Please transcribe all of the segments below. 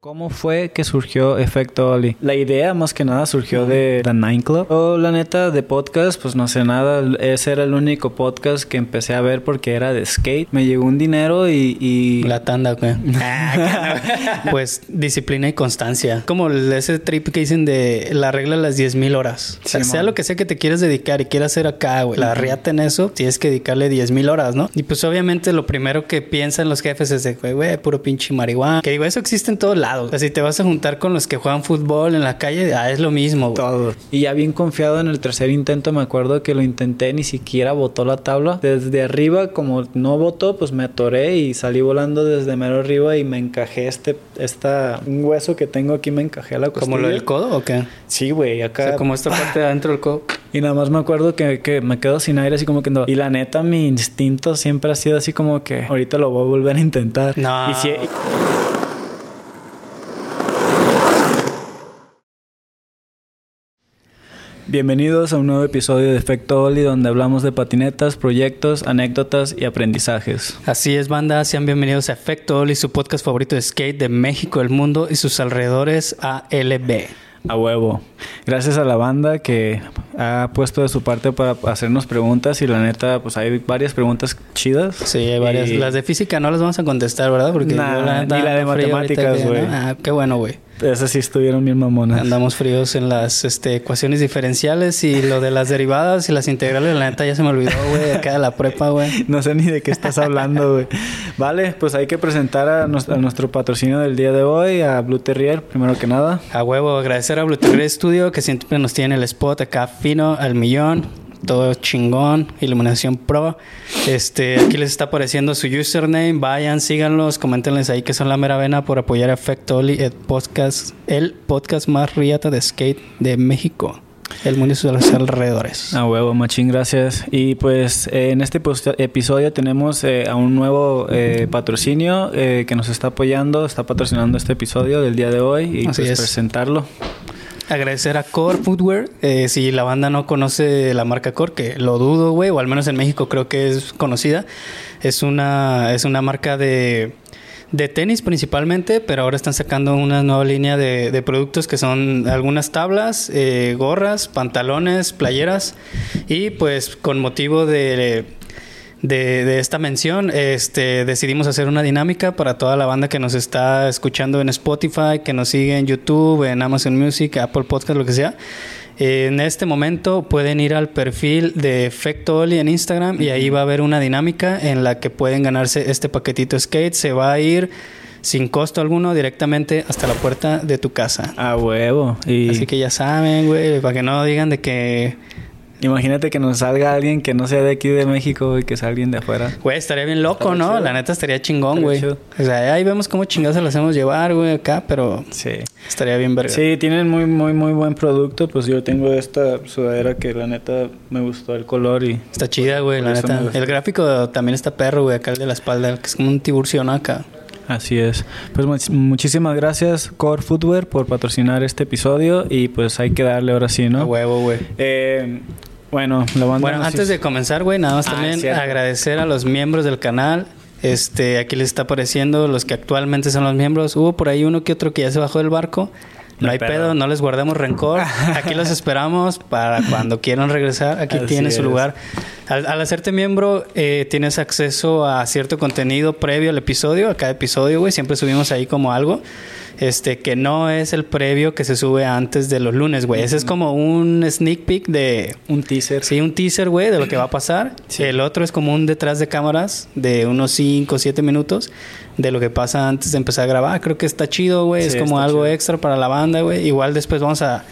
¿Cómo fue que surgió Efecto Oli? La idea más que nada surgió de The Nine Club. Yo, la neta, de podcast, pues no sé nada. Ese era el único podcast que empecé a ver porque era de skate. Me llegó un dinero y... y... La tanda, güey. pues disciplina y constancia. Como ese trip que dicen de la regla de las 10.000 horas. O sea, Sí, sea man. lo que sea que te quieras dedicar y quieras hacer acá, güey. La riata en eso, tienes que dedicarle 10.000 horas, ¿no? Y pues obviamente lo primero que piensan los jefes es de, güey, güey, puro pinche marihuana. Que digo, eso existe en todos lados. O sea, si te vas a juntar con los que juegan fútbol en la calle, ah, es lo mismo, güey. Todo. Y ya bien confiado en el tercer intento, me acuerdo que lo intenté, ni siquiera botó la tabla. Desde arriba, como no botó, pues me atoré y salí volando desde mero arriba y me encajé este, esta, un hueso que tengo aquí me encajé a la costilla. ¿Como lo del codo o qué? Sí, güey, O acá. sea, como esta parte de adentro del codo. Y nada más me acuerdo que, que me quedo sin aire, así como que no. Y la neta, mi instinto siempre ha sido así como que ahorita lo voy a volver a intentar. No. Y si- Bienvenidos a un nuevo episodio de Efecto Oli, donde hablamos de patinetas, proyectos, anécdotas y aprendizajes. Así es, banda. Sean bienvenidos a Efecto Oli, su podcast favorito de skate de México, el mundo y sus alrededores ALB. A huevo. Gracias a la banda que ha puesto de su parte para hacernos preguntas y la neta, pues hay varias preguntas chidas. Sí, hay varias. Y- Las de física no las vamos a contestar, ¿verdad? Porque Nah, yo, neta, ni la de matemáticas, güey. Ah, qué bueno, güey. Esas sí estuvieron bien mamonas. Andamos fríos en las este, ecuaciones diferenciales y lo de las derivadas y las integrales, la neta ya se me olvidó, güey, acá de la prepa, güey. No sé ni de qué estás hablando, güey. Vale, pues hay que presentar a, nos- a nuestro patrocinio del día de hoy, a Blue Terrier, primero que nada. A huevo, agradecer a Bluetooth Studio que siempre nos tiene el spot acá fino, al millón, todo chingón, iluminación pro. Este, aquí les está apareciendo su username, vayan, síganlos, coméntenles ahí que son la mera vena por apoyar a Effect Oli, el podcast, el podcast más riata de skate de México, el mundo y sus alrededores. A huevo, machín, gracias. Y pues eh, en este episodio tenemos eh, a un nuevo eh, patrocinio eh, que nos está apoyando, está patrocinando este episodio del día de hoy y Así pues es. presentarlo. Agradecer a Core Footwear. Eh, si la banda no conoce la marca Core, que lo dudo, güey, o al menos en México creo que es conocida. Es una, es una marca de, de tenis principalmente, pero ahora están sacando una nueva línea de, productos que son algunas tablas, eh, gorras, pantalones, playeras. Y pues con motivo de de, de esta mención, este, decidimos hacer una dinámica para toda la banda que nos está escuchando en Spotify, que nos sigue en YouTube, en Amazon Music, Apple Podcast, lo que sea. En este momento pueden ir al perfil de Efecto Oli en Instagram y ahí va a haber una dinámica en la que pueden ganarse este paquetito skate. Se va a ir sin costo alguno directamente hasta la puerta de tu casa. A huevo. Y Así que ya saben, güey, para que no digan de que imagínate que nos salga alguien que no sea de aquí de México, güey, que sea alguien de afuera. Güey, estaría bien loco, Estaría ¿no? chido. La neta estaría chingón, Estaría güey. chido. O sea, ahí vemos cómo chingados se lo hacemos llevar, güey, acá, pero Sí. estaría bien verga. Sí, tienen muy, muy, muy buen producto. Pues yo tengo esta sudadera que la neta me gustó el color y Está chida, güey, la neta. El gráfico también está perro, güey, acá el de la espalda, que es como un tiburcio, ¿no? Acá. Así es. Pues much- muchísimas gracias Core Footwear por patrocinar este episodio y pues hay que darle ahora sí, A ¿no? huevo, güey. Eh, bueno, la banda Bueno, antes hizo- de comenzar, güey, nada más Ah, también agradecer a los miembros del canal. Este, aquí les está apareciendo los que actualmente son los miembros. Hubo por ahí uno que otro que ya se bajó del barco. No No hay pedo, pedo. no les guardamos rencor. Aquí los esperamos para cuando quieran regresar. Aquí Así tienen su lugar. Al, al hacerte miembro, eh, tienes acceso a cierto contenido previo al episodio. A cada episodio, güey, siempre subimos ahí como algo. Este, que no es el previo que se sube antes de los lunes, güey. Ese es como un sneak peek de, un teaser. Sí, un teaser, güey, de lo que va a pasar. Sí. El otro es como un detrás de cámaras de unos 5 o 7 minutos de lo que pasa antes de empezar a grabar. Creo que está chido, güey. Sí, es como algo chido. extra para la banda, güey. Igual después vamos a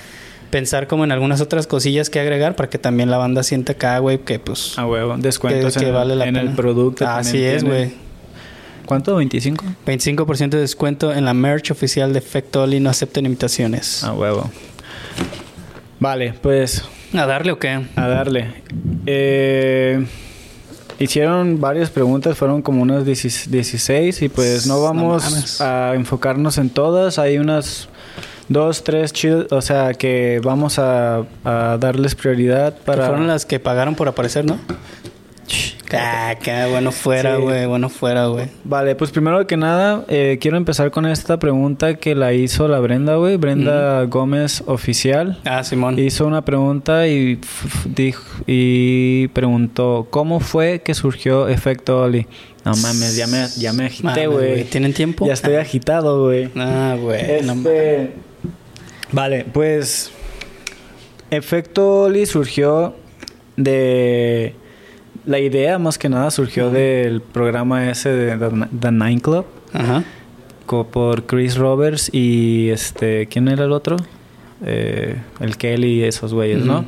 pensar como en algunas otras cosillas que agregar para que también la banda sienta acá, güey, que pues... A huevo, descuentos que, que en, vale la en pena. el producto. Así es, güey. ¿Cuánto? ¿25? 25% de descuento en la merch oficial de Fectoli. No acepten invitaciones. A huevo. Vale, pues ¿A darle o qué? a darle. Eh, hicieron varias preguntas, fueron como unas 10 16 y pues no vamos a enfocarnos en todas. Hay unas dos, tres chidas, o sea que vamos a, a darles prioridad Que para... fueron las que pagaron por aparecer, ¿no? Ah, qué bueno fuera, Sí. güey. Bueno fuera, güey. Vale, pues primero que nada, eh, quiero empezar con esta pregunta que la hizo la Brenda, güey. Brenda Gómez Oficial. Ah, Simón. Hizo una pregunta y, dijo, y preguntó, ¿cómo fue que surgió Efecto Oli? No mames, ya me, ya me agité, Mames, güey. ¿Tienen tiempo? Ya estoy agitado, güey. Ah, güey. no. Este, Vale, pues Efecto Oli surgió de... La idea más que nada surgió del programa ese de The, The Nine Club Ajá. por Chris Roberts y este... ¿Quién era el otro? Eh, el Kelly y esos güeyes, ¿no?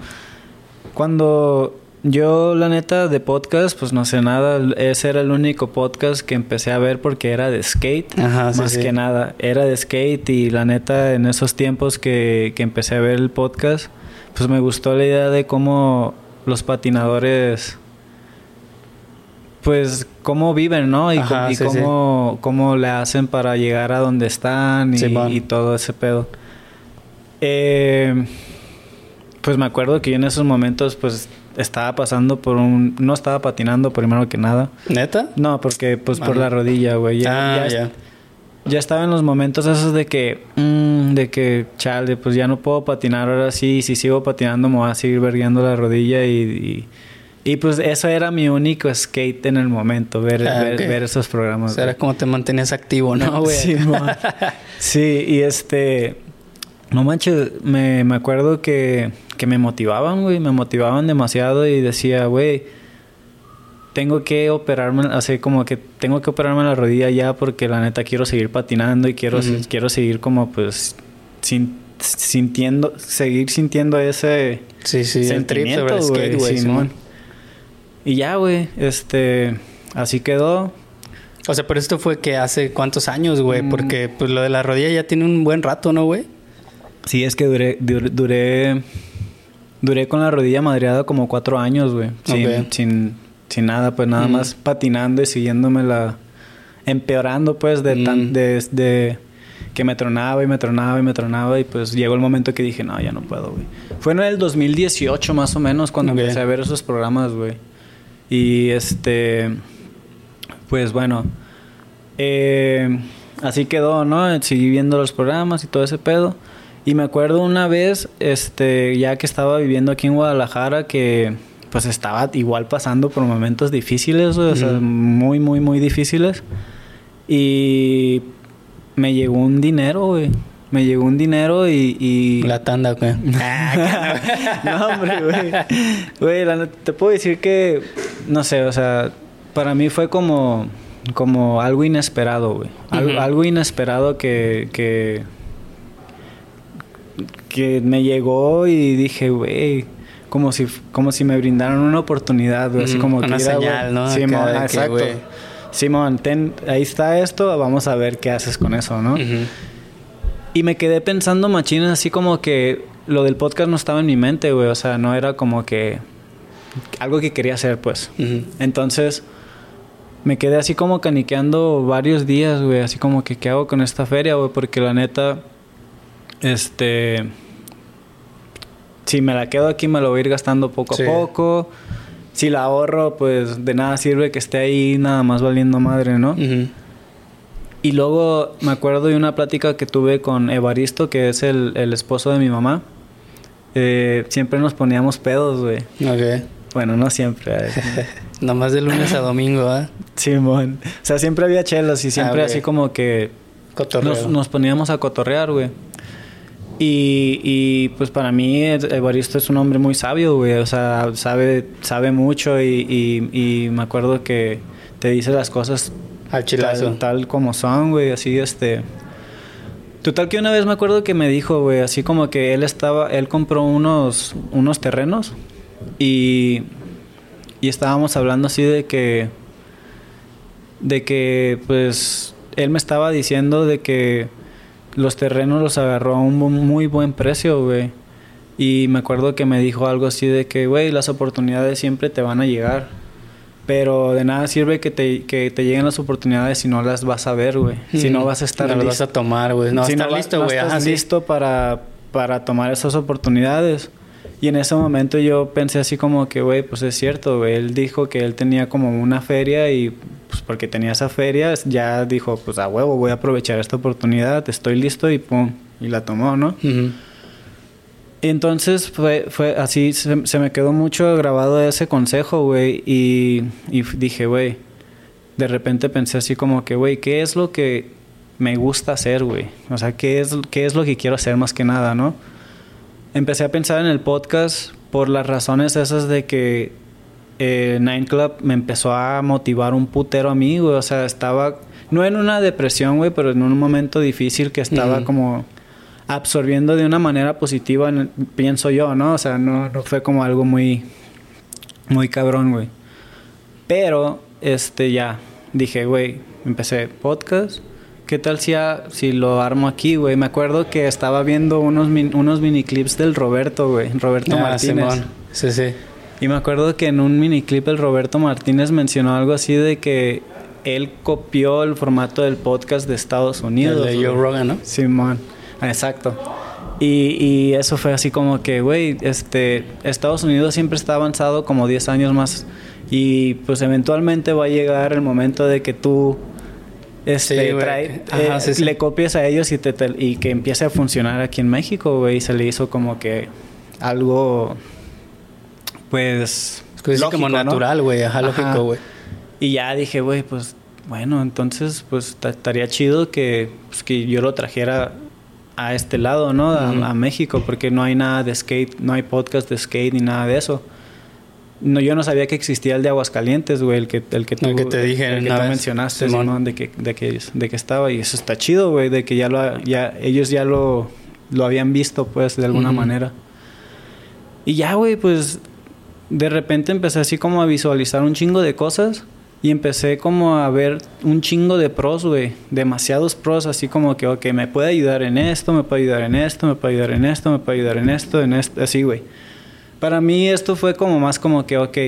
Cuando yo, la neta, de podcast, pues no sé nada. Ese era el único podcast que empecé a ver porque era de skate. Ajá, sí, más sí. que nada. Era de skate y la neta, en esos tiempos que, que empecé a ver el podcast, pues me gustó la idea de cómo los patinadores, pues, cómo viven, ¿no? Y, Ajá, co- y sí, sí. cómo, cómo le hacen para llegar a donde están y, todo ese pedo. Eh, pues me acuerdo que yo en esos momentos pues estaba pasando por un... No estaba patinando primero que nada. ¿Neta? No, porque pues por la rodilla, güey. Ya, ah, ya, ya. ya estaba en los momentos esos de que... mm, de que, chale, pues ya no puedo patinar ahora sí. Y si sigo patinando me voy a seguir vergueando la rodilla y... y y, pues eso era mi único skate en el momento, ver, Ah, ver, esos programas. O sea, era como te mantenías activo, ¿no, güey? Sí, y este... No manches, me, me acuerdo que, que me motivaban, güey. Me motivaban demasiado y decía, güey, tengo que operarme, así como que tengo que operarme la rodilla ya porque la neta quiero seguir patinando y quiero, quiero seguir como pues sin- sintiendo, seguir sintiendo ese Sí, sí. El trip sentimiento, sobre el skate. Simón. Simón. Y ya, güey, este, así quedó. O sea, pero esto fue que hace cuántos años, güey. Mm. Porque pues lo de la rodilla ya tiene un buen rato, ¿no, güey? Sí, es que duré, dur- duré, duré con la rodilla madreada como cuatro años, güey. Sin, Ok. sin, sin nada, pues nada Mm. más patinando y siguiéndome la... Empeorando, pues, de, tan, Mm. de, de que me tronaba y me tronaba y me tronaba. Y pues llegó el momento que dije, no, ya no puedo, güey. Fue en el 2018 más o menos cuando empecé a ver esos programas, güey. Y este... Pues bueno... Eh, así quedó, ¿no? Seguí viendo los programas y todo ese pedo. Y me acuerdo una vez, este, ya que estaba viviendo aquí en Guadalajara, que pues estaba igual pasando por momentos difíciles, o sea, muy, muy, muy difíciles. Y me llegó un dinero, güey. Me llegó un dinero y... y... La tanda, güey. no, hombre, güey. Te puedo decir que, no sé, o sea, para mí fue como, como algo inesperado, güey. Algo, inesperado que, que, que me llegó y dije, güey, como si, como si me brindaran una oportunidad, güey. Así Ujú, como una que, güey, señal, ¿no? Simón, exacto. Simón, ten, ahí está esto, vamos a ver qué haces con eso, ¿no? Ujú. Y me quedé pensando machines así como que lo del podcast no estaba en mi mente, güey. O sea, no era como que algo que quería hacer, pues. Entonces, me quedé así como caniqueando varios días, güey. Así como que, ¿qué hago con esta feria, güey? Porque la neta, este... Si me la quedo aquí, me lo voy a ir gastando poco Sí. a poco. Si la ahorro, pues de nada sirve que esté ahí nada más valiendo madre, ¿no? Y luego me acuerdo de una plática que tuve con Evaristo, que es el, el esposo de mi mamá. Eh, siempre nos poníamos pedos, güey. Ok. Bueno, no siempre. eh. Nomás de lunes a domingo, ¿ah? Simón. O sea, siempre había chelos y siempre Ah, así como que nos, nos poníamos a cotorrear, güey. Y, y pues para mí Evaristo es un hombre muy sabio, güey. O sea, sabe, sabe mucho y, y, y me acuerdo que te dice las cosas Al chilazo. Tal, tal como son, güey, así este. Total que una vez me acuerdo que me dijo, güey, así como que él estaba, él compró unos, unos terrenos y, y estábamos hablando así de que, de que, pues, él me estaba diciendo de que los terrenos los agarró a un muy buen precio, güey. Y me acuerdo que me dijo algo así de que, güey, las oportunidades siempre te van a llegar. Pero de nada sirve que te, que te lleguen las oportunidades si no las vas a ver, güey. Si no vas a estar no listo. vas a tomar, güey. No, si estar va- listo, no güey. estás Ajá, sí. listo para, para tomar esas oportunidades. Y en ese momento yo pensé así como que, güey, pues es cierto, güey. Él dijo que él tenía como una feria y pues porque tenía esa feria, ya dijo, pues a huevo, voy a aprovechar esta oportunidad, estoy listo y pum, y la tomó, ¿no? Entonces fue, fue así, se, se me quedó mucho grabado ese consejo, güey. Y, y dije, güey, de repente pensé así como que, güey, ¿qué es lo que me gusta hacer, güey? O sea, ¿qué es, ¿qué es lo que quiero hacer más que nada, no? Empecé a pensar en el podcast por las razones esas de que eh, Nine Club me empezó a motivar un putero a mí, güey. O sea, estaba, no en una depresión, güey, pero en un momento difícil que estaba como absorbiendo de una manera positiva, pienso yo, ¿no? O sea, no, no fue como algo muy, muy cabrón, güey. Pero, este, ya, dije, güey, empecé podcast. ¿Qué tal si, a- si lo armo aquí, güey? Me acuerdo que estaba viendo unos, min- unos miniclips del Roberto, güey. Roberto Ah, Martínez. Simón. Sí, sí. Y me acuerdo que en un miniclip el Roberto Martínez mencionó algo así de que él copió el formato del podcast de Estados Unidos. El de Joe. Rogan, ¿no? Simón, exacto. Y, y eso fue así como que, güey, este, Estados Unidos siempre está avanzado como 10 años más y pues eventualmente va a llegar el momento de que tú este, Sí, güey. trae- Ajá, eh, sí, sí. le copies a ellos y, te, te- y que empiece a funcionar aquí en México, güey, y se le hizo como que algo, pues... Es que como ¿no? natural, güey. Ajá, Ajá. lógico, güey. Y ya dije, güey, pues bueno, entonces pues ta- estaría chido que, pues, que yo lo trajera a este lado, ¿no? A, México, porque no hay nada de skate, no hay podcast de skate ni nada de eso. No, yo no sabía que existía el de Aguascalientes, güey, el que, el que tú, El que te dije el que tú mencionaste, Simón. De que, de que, de que estaba. Y eso está chido, güey, de que ya lo, ya, ellos ya lo, lo habían visto, pues, de alguna manera. Y ya, güey, pues de repente empecé así como a visualizar un chingo de cosas y empecé como a ver un chingo de pros, güey, demasiados pros, así como que, ok, me puede ayudar en esto, me puede ayudar en esto, me puede ayudar en esto, me puede ayudar en esto, en esto, así, güey. Para mí esto fue como más como que, ok,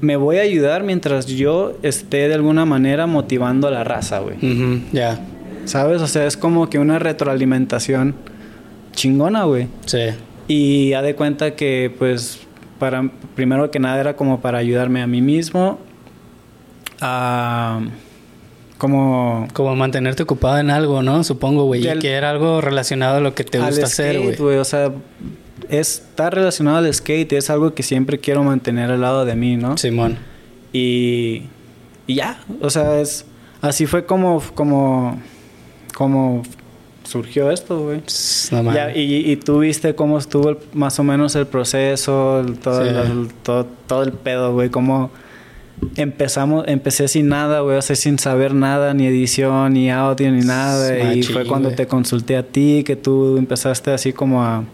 me voy a ayudar mientras yo esté de alguna manera motivando a la raza, güey. Ujú, Ya. ¿Sabes? O sea, es como que una retroalimentación chingona, güey. Sí. Y ha de cuenta que, pues, para primero que nada era como para ayudarme a mí mismo a como Como mantenerte ocupado en algo, ¿no? Supongo, güey. Y que era algo relacionado a lo que te al gusta hacer, skate, güey. O sea, está relacionado al skate, es algo que siempre quiero mantener al lado de mí, ¿no? Simón. Y, y ya, o sea, es así fue como como como surgió esto, güey. No y, y tú viste cómo estuvo el- más o menos el proceso, el- todo, Sí. el, todo, todo el pedo, güey. Cómo empezamos, empecé sin nada, güey. O sea, sin saber nada, ni edición, ni audio, ni nada. y fue cuando güey. te consulté a ti, que tú empezaste así como a,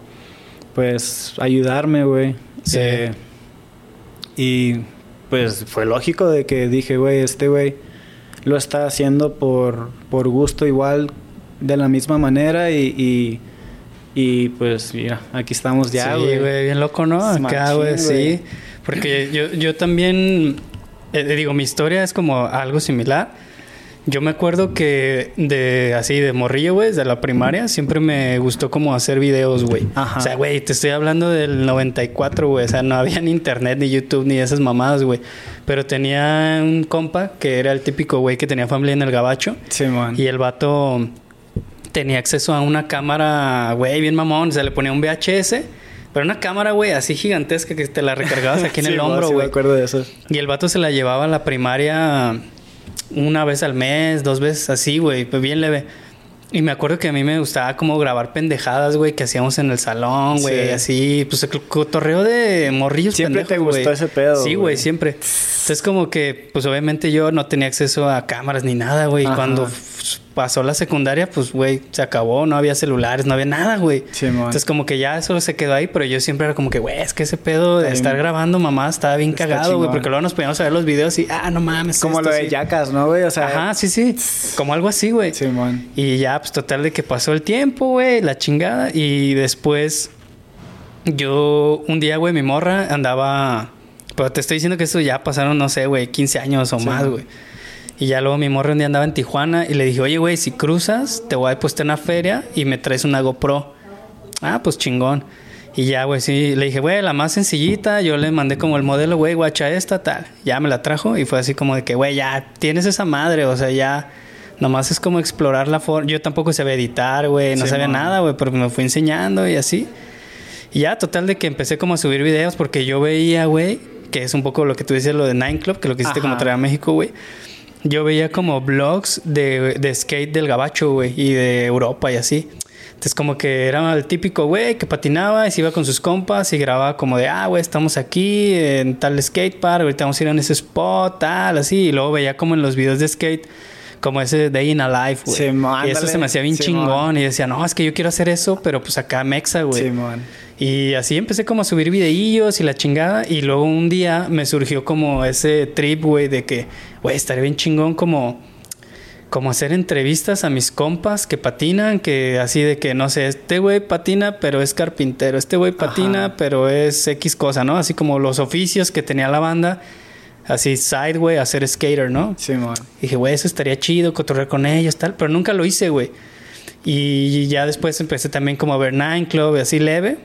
pues, ayudarme, güey. Sí. Eh, y pues fue lógico de que dije, güey, este güey lo está haciendo por, por gusto igual, de la misma manera y, y, y, pues mira, aquí estamos ya, sí, güey. güey, bien loco, ¿no? Acá, güey, güey. sí. Porque yo, yo también, eh, digo, mi historia es como algo similar. Yo me acuerdo que de así, de morrillo, güey, de la primaria, siempre me gustó como hacer videos, güey. O sea, güey, te estoy hablando del 94, güey. O sea, no había ni internet, ni YouTube, ni esas mamadas, güey. Pero tenía un compa que era el típico güey que tenía familia en el gabacho. Simón. Y el vato tenía acceso a una cámara, güey, bien mamón. O sea, le ponía un VHS. Pero una cámara, güey, así gigantesca que te la recargabas aquí en el Sí, hombro, sí güey. me acuerdo de eso. y el vato se la llevaba a la primaria una vez al mes, dos veces así, güey, pues bien leve. Y me acuerdo que a mí me gustaba como grabar pendejadas, güey, que hacíamos en el salón, güey, Sí. así, pues el cotorreo de morrillos Siempre te gustó ese pedo, Sí, güey. siempre. Entonces como que, pues obviamente yo no tenía acceso a cámaras ni nada, güey. Cuando f- pasó la secundaria, pues, güey, se acabó, no había celulares, no había nada, güey. Simón. Entonces como que ya eso se quedó ahí, pero yo siempre era como que, güey, es que ese pedo de estar grabando mamá estaba bien Está cagado, güey, porque luego nos poníamos a ver los videos y, ah, no mames. Como esto lo de sí. Yacas, ¿no, güey? O sea, Ajá, sí, sí. Como algo así, güey. Simón. Y ya, pues total de que pasó el tiempo, güey, la chingada. Y después, yo, un día, güey, mi morra andaba. Pero te estoy diciendo que eso ya pasaron, no sé, güey, 15 años o Sí. más, güey. Y ya luego mi morra un día andaba en Tijuana y le dije, oye, güey, si cruzas, te voy a puesto una feria y me traes una GoPro. Ah, pues chingón. Y ya, güey, sí, le dije, güey, la más sencillita, yo le mandé como el modelo, güey, guacha esta, tal. Ya me la trajo y fue así como de que, güey, ya tienes esa madre, o sea, ya nomás es como explorar la forma. Yo tampoco sabía editar, güey, no Sí, sabía man. nada, güey, pero me fui enseñando y así. Y ya, total de que empecé como a subir videos porque yo veía, güey, que es un poco lo que tú dices, lo de Nine Club, que lo que hiciste como Ajá. traer a México, güey. Yo veía como blogs de, de skate del gabacho, güey, y de Europa y así. Entonces como que era el típico güey que patinaba y se iba con sus compas y grababa como de, ah, güey, estamos aquí en tal skatepark, ahorita vamos a ir a ese spot, tal, así. Y luego veía como en los videos de skate, como ese Day in a Life, güey. Simón, y eso se me hacía bien chingón. Y decía, no, es que yo quiero hacer eso, pero pues acá mexa, güey. Simón. Y así empecé como a subir videillos y la chingada. Y luego un día me surgió como ese trip, güey, de que, güey, estaría bien chingón como, como hacer entrevistas a mis compas que patinan, que así de que, no sé, este güey patina, pero es carpintero. Este güey patina, Ajá. pero es X cosa, ¿no? Así como los oficios que tenía la banda. Así, side, güey, hacer skater, ¿no? Simón. Dije, güey, eso estaría chido, cotorrear con ellos, tal, pero nunca lo hice, güey. Y ya después empecé también como a ver Nine Club, así leve.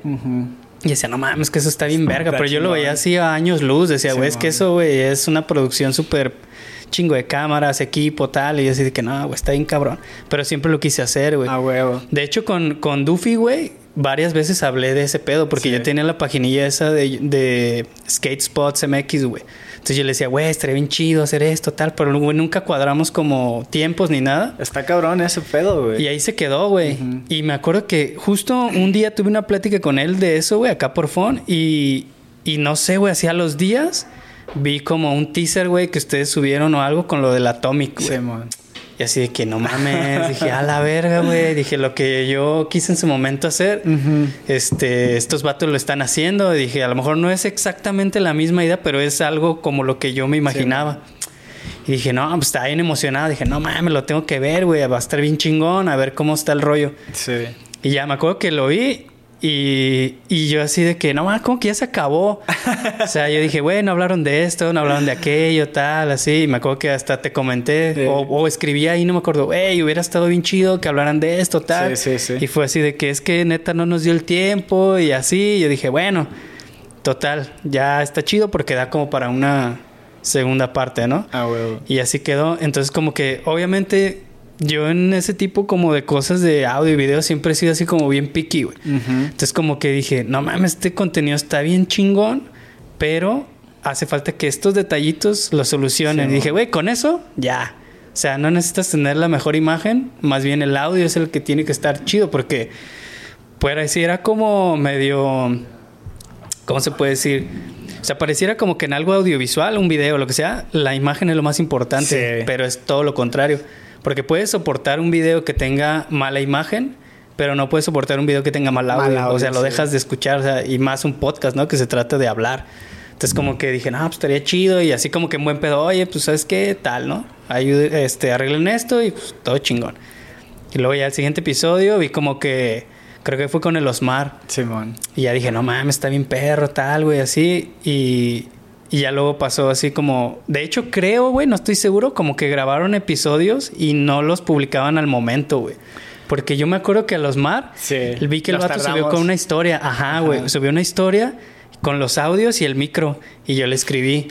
Y decía, no mames, que eso está bien verga. Está Pero yo lo veía así a años luz. Decía, güey, es que eso, güey, es una producción súper chingo de cámaras, equipo, tal. Y yo así de que, no, güey, está bien cabrón. Pero siempre lo quise hacer, güey. A huevo. De hecho, con, con Duffy, güey, varias veces hablé de ese pedo. Porque Sí. yo tenía la paginilla esa de, de Skate Spots MX, güey. Entonces yo le decía, güey, estaría bien chido hacer esto, tal. Pero, güey, nunca cuadramos como tiempos ni nada. Está cabrón ese pedo, güey. Y ahí se quedó, güey. Y me acuerdo que justo un día tuve una plática con él de eso, güey, acá por phone. Y, y no sé, güey, hacía los días vi como un teaser, güey, que ustedes subieron o algo con lo del Atomic, güey. Simón. Y así de que no mames, dije, a la verga, güey. Dije, lo que yo quise en su momento hacer, este, estos vatos lo están haciendo. Dije, a lo mejor no es exactamente la misma idea, pero es algo como lo que yo me imaginaba. y dije, no, pues estaba bien emocionado. Dije, no mames, lo tengo que ver, güey. Va a estar bien chingón, a ver cómo está el rollo. Sí. Y ya me acuerdo que lo vi y, y yo así de que, no mames, como que ya se acabó. o sea, yo dije, güey, no hablaron de esto, no hablaron de aquello, tal, así. Y me acuerdo que hasta te comenté Sí. o, o escribí ahí, no me acuerdo, güey, hubiera estado bien chido que hablaran de esto, tal. Sí, sí, sí. Y fue así de que es que neta no nos dio el tiempo y así. Yo dije, bueno, total, ya está chido porque da como para una segunda parte, ¿no? A huevo. Y así quedó. Entonces, como que, obviamente, yo en ese tipo como de cosas de audio y video siempre he sido así como bien picky, güey. Entonces, como que dije, no mames, este contenido está bien chingón, pero hace falta que estos detallitos lo solucionen. Sí, y dije, güey, con eso, ya. O sea, no necesitas tener la mejor imagen, más bien el audio es el que tiene que estar chido, porque, pues, decir, era como medio. ¿Cómo se puede decir? O sea, pareciera como que en algo audiovisual, un video, lo que sea, la imagen es lo más importante, Sí. pero es todo lo contrario. Porque puedes soportar un video que tenga mala imagen, pero no puedes soportar un video que tenga mal audio. Mal audio, o sea, lo sí. dejas de escuchar, o sea, y más un podcast, ¿no? Que se trata de hablar. Entonces, como que dije, no, pues estaría chido, y así como que en buen pedo, oye, pues, ¿sabes qué? Tal, ¿no? Ayude, este, arreglen esto y pues todo chingón. Y luego ya el siguiente episodio vi como que, creo que fue con el Osmar. Simón. Y ya dije, no mames, está bien perro, tal, güey, así. Y, y ya luego pasó así como... De hecho, creo, güey, no estoy seguro, como que grabaron episodios y no los publicaban al momento, güey. Porque yo me acuerdo que a los Mar, Sí. vi que el vato subió con una historia. Ajá, güey. Subió una historia con los audios y el micro. Y yo le escribí...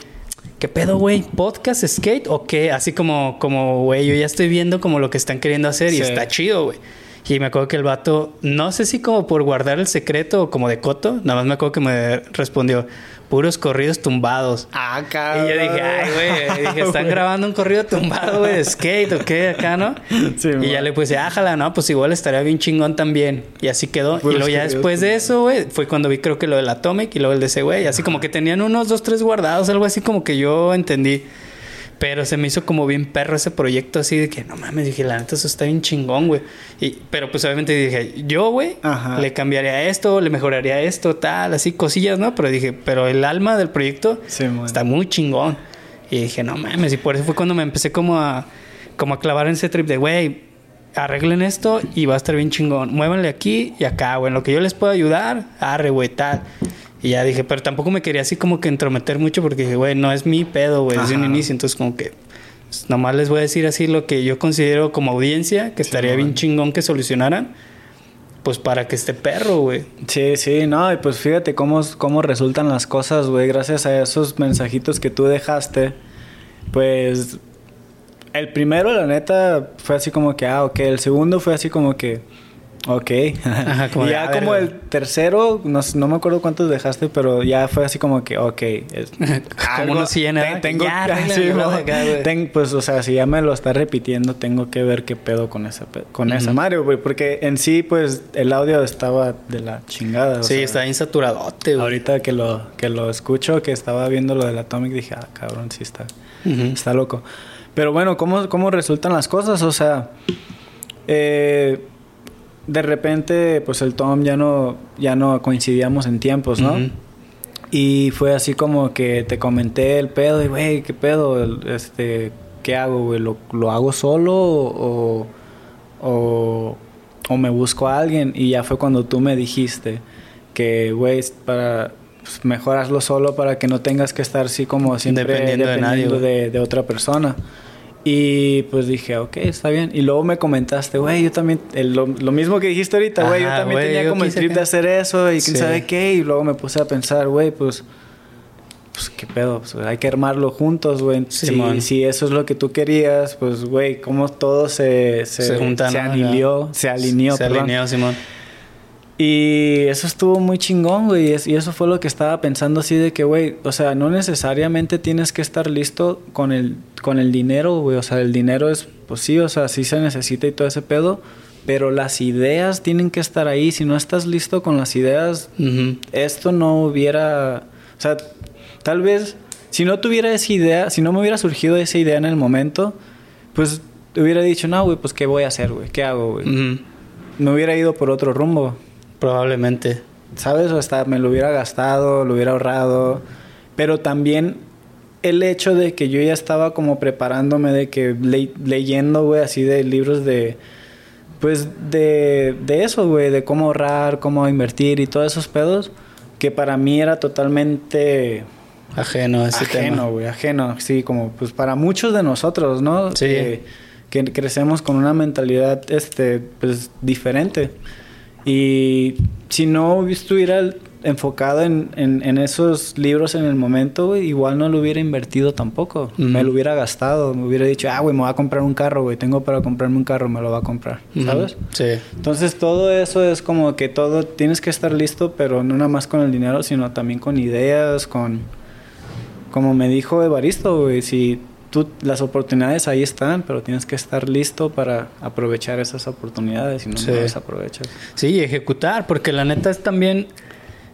¿Qué pedo, güey? ¿Podcast skate o qué? Así como, como, güey, yo ya estoy viendo como lo que están queriendo hacer y está chido, güey. Y me acuerdo que el vato, no sé si como por guardar el secreto o como de coto, nada más me acuerdo que me respondió, puros corridos tumbados. Ah, Y cabrón. yo dije, ay, güey, dije, ¿están grabando un corrido tumbado, güey, de skate o qué acá, no? Sí, y man. ya le puse, ájala, no, pues igual estaría bien chingón también. Y así quedó. Puros y luego ya después de eso, güey, fue cuando vi creo que lo del Atomic y luego el de ese güey. Así como que tenían unos dos, tres guardados, algo así como que yo entendí. Pero se me hizo como bien perro ese proyecto así de que no mames, dije, la neta, eso está bien chingón, güey. Y, pero pues obviamente dije, yo, güey, le cambiaría esto, le mejoraría esto, tal, así cosillas, ¿no? Pero dije, pero el alma del proyecto Simón. está muy chingón. Y dije, no mames, y por eso fue cuando me empecé como a, como a clavar en ese trip de, güey, arreglen esto y va a estar bien chingón. Muévanle aquí y acá, güey, en lo que yo les pueda ayudar, arre, güey, tal. Y ya dije, pero tampoco me quería así como que entrometer mucho porque dije, güey, no es mi pedo, güey, desde un inicio. Entonces, como que pues, nomás les voy a decir así lo que yo considero como audiencia, que estaría bien chingón que solucionaran. pues para que esté perro, güey. Sí, sí, no, y pues fíjate cómo, cómo resultan las cosas, güey, gracias a esos mensajitos que tú dejaste, pues el primero, la neta, fue así como que, ah, ok, el segundo fue así como que, Ok. Ajá, como y ya como el tercero, no, no, me acuerdo cuántos dejaste, pero ya fue así como que, ok. Es, como no llena. tengo pues, o sea, si ya me lo está repitiendo, tengo que ver qué pedo con esa, con esa Mario, güey. Porque en sí, pues, el audio estaba de la chingada. Sí, está insaturadote, güey. Ahorita que lo, que lo escucho, que estaba viendo lo del Atomic, dije, ah, cabrón, sí está, está loco. Pero bueno, ¿cómo, ¿cómo resultan las cosas? O sea, eh de repente, pues el Tom ya no, ya no coincidíamos en tiempos, ¿no? Y fue así como que te comenté el pedo y, güey, ¿qué pedo? Este, ¿Qué hago, güey? ¿Lo, hago solo o, o, o, me busco a alguien? Y ya fue cuando tú me dijiste que, güey, para... Pues mejor hazlo solo para que no tengas que estar así como siempre dependiendo, de, nadie, de, de otra persona. Y pues dije, ok, está bien. Y luego me comentaste, güey, yo también, lo, mismo que dijiste ahorita, güey, yo también tenía como el trip de hacer eso y quién sabe qué. Y luego me puse a pensar, güey, pues, pues qué pedo, pues, hay que armarlo juntos, güey. si, si, eso es lo que tú querías, pues, güey, cómo todo se, se, se, se alineó, se alineó, se alineó, Simón. Y eso estuvo muy chingón, güey. Y eso fue lo que estaba pensando así de que, güey, o sea, no necesariamente tienes que estar listo con el, con el dinero, güey. O sea, el dinero es, pues sí, o sea, sí se necesita y todo ese pedo. Pero las ideas tienen que estar ahí. Si no estás listo con las ideas, esto no hubiera... O sea, tal vez si no tuviera esa idea, si no me hubiera surgido esa idea en el momento, pues hubiera dicho, no, güey, pues ¿qué voy a hacer, güey? ¿Qué hago, güey? Me hubiera ido por otro rumbo. Probablemente. ¿Sabes? O hasta me lo hubiera gastado, lo hubiera ahorrado. Pero también el hecho de que yo ya estaba como preparándome, de que leyendo, güey, así de libros de. Pues de, de eso, güey, de cómo ahorrar, cómo invertir y todos esos pedos, que para mí era totalmente. Ajeno a ese tema. Ajeno, güey, ajeno. Sí, como pues para muchos de nosotros, ¿no? Sí. Que, que crecemos con una mentalidad, este, pues diferente. Y si no estuviera enfocado en, en, esos libros en el momento, igual no lo hubiera invertido tampoco. Me lo hubiera gastado, me hubiera dicho, ah, güey, me voy a comprar un carro, güey, tengo para comprarme un carro, me lo va a comprar, ¿sabes? Sí. Entonces todo eso es como que todo, tienes que estar listo, pero no nada más con el dinero, sino también con ideas, con... Como me dijo Evaristo, güey, si las oportunidades ahí están, pero tienes que estar listo para aprovechar esas oportunidades y no, las aprovechas. Sí, ejecutar, porque la neta es también,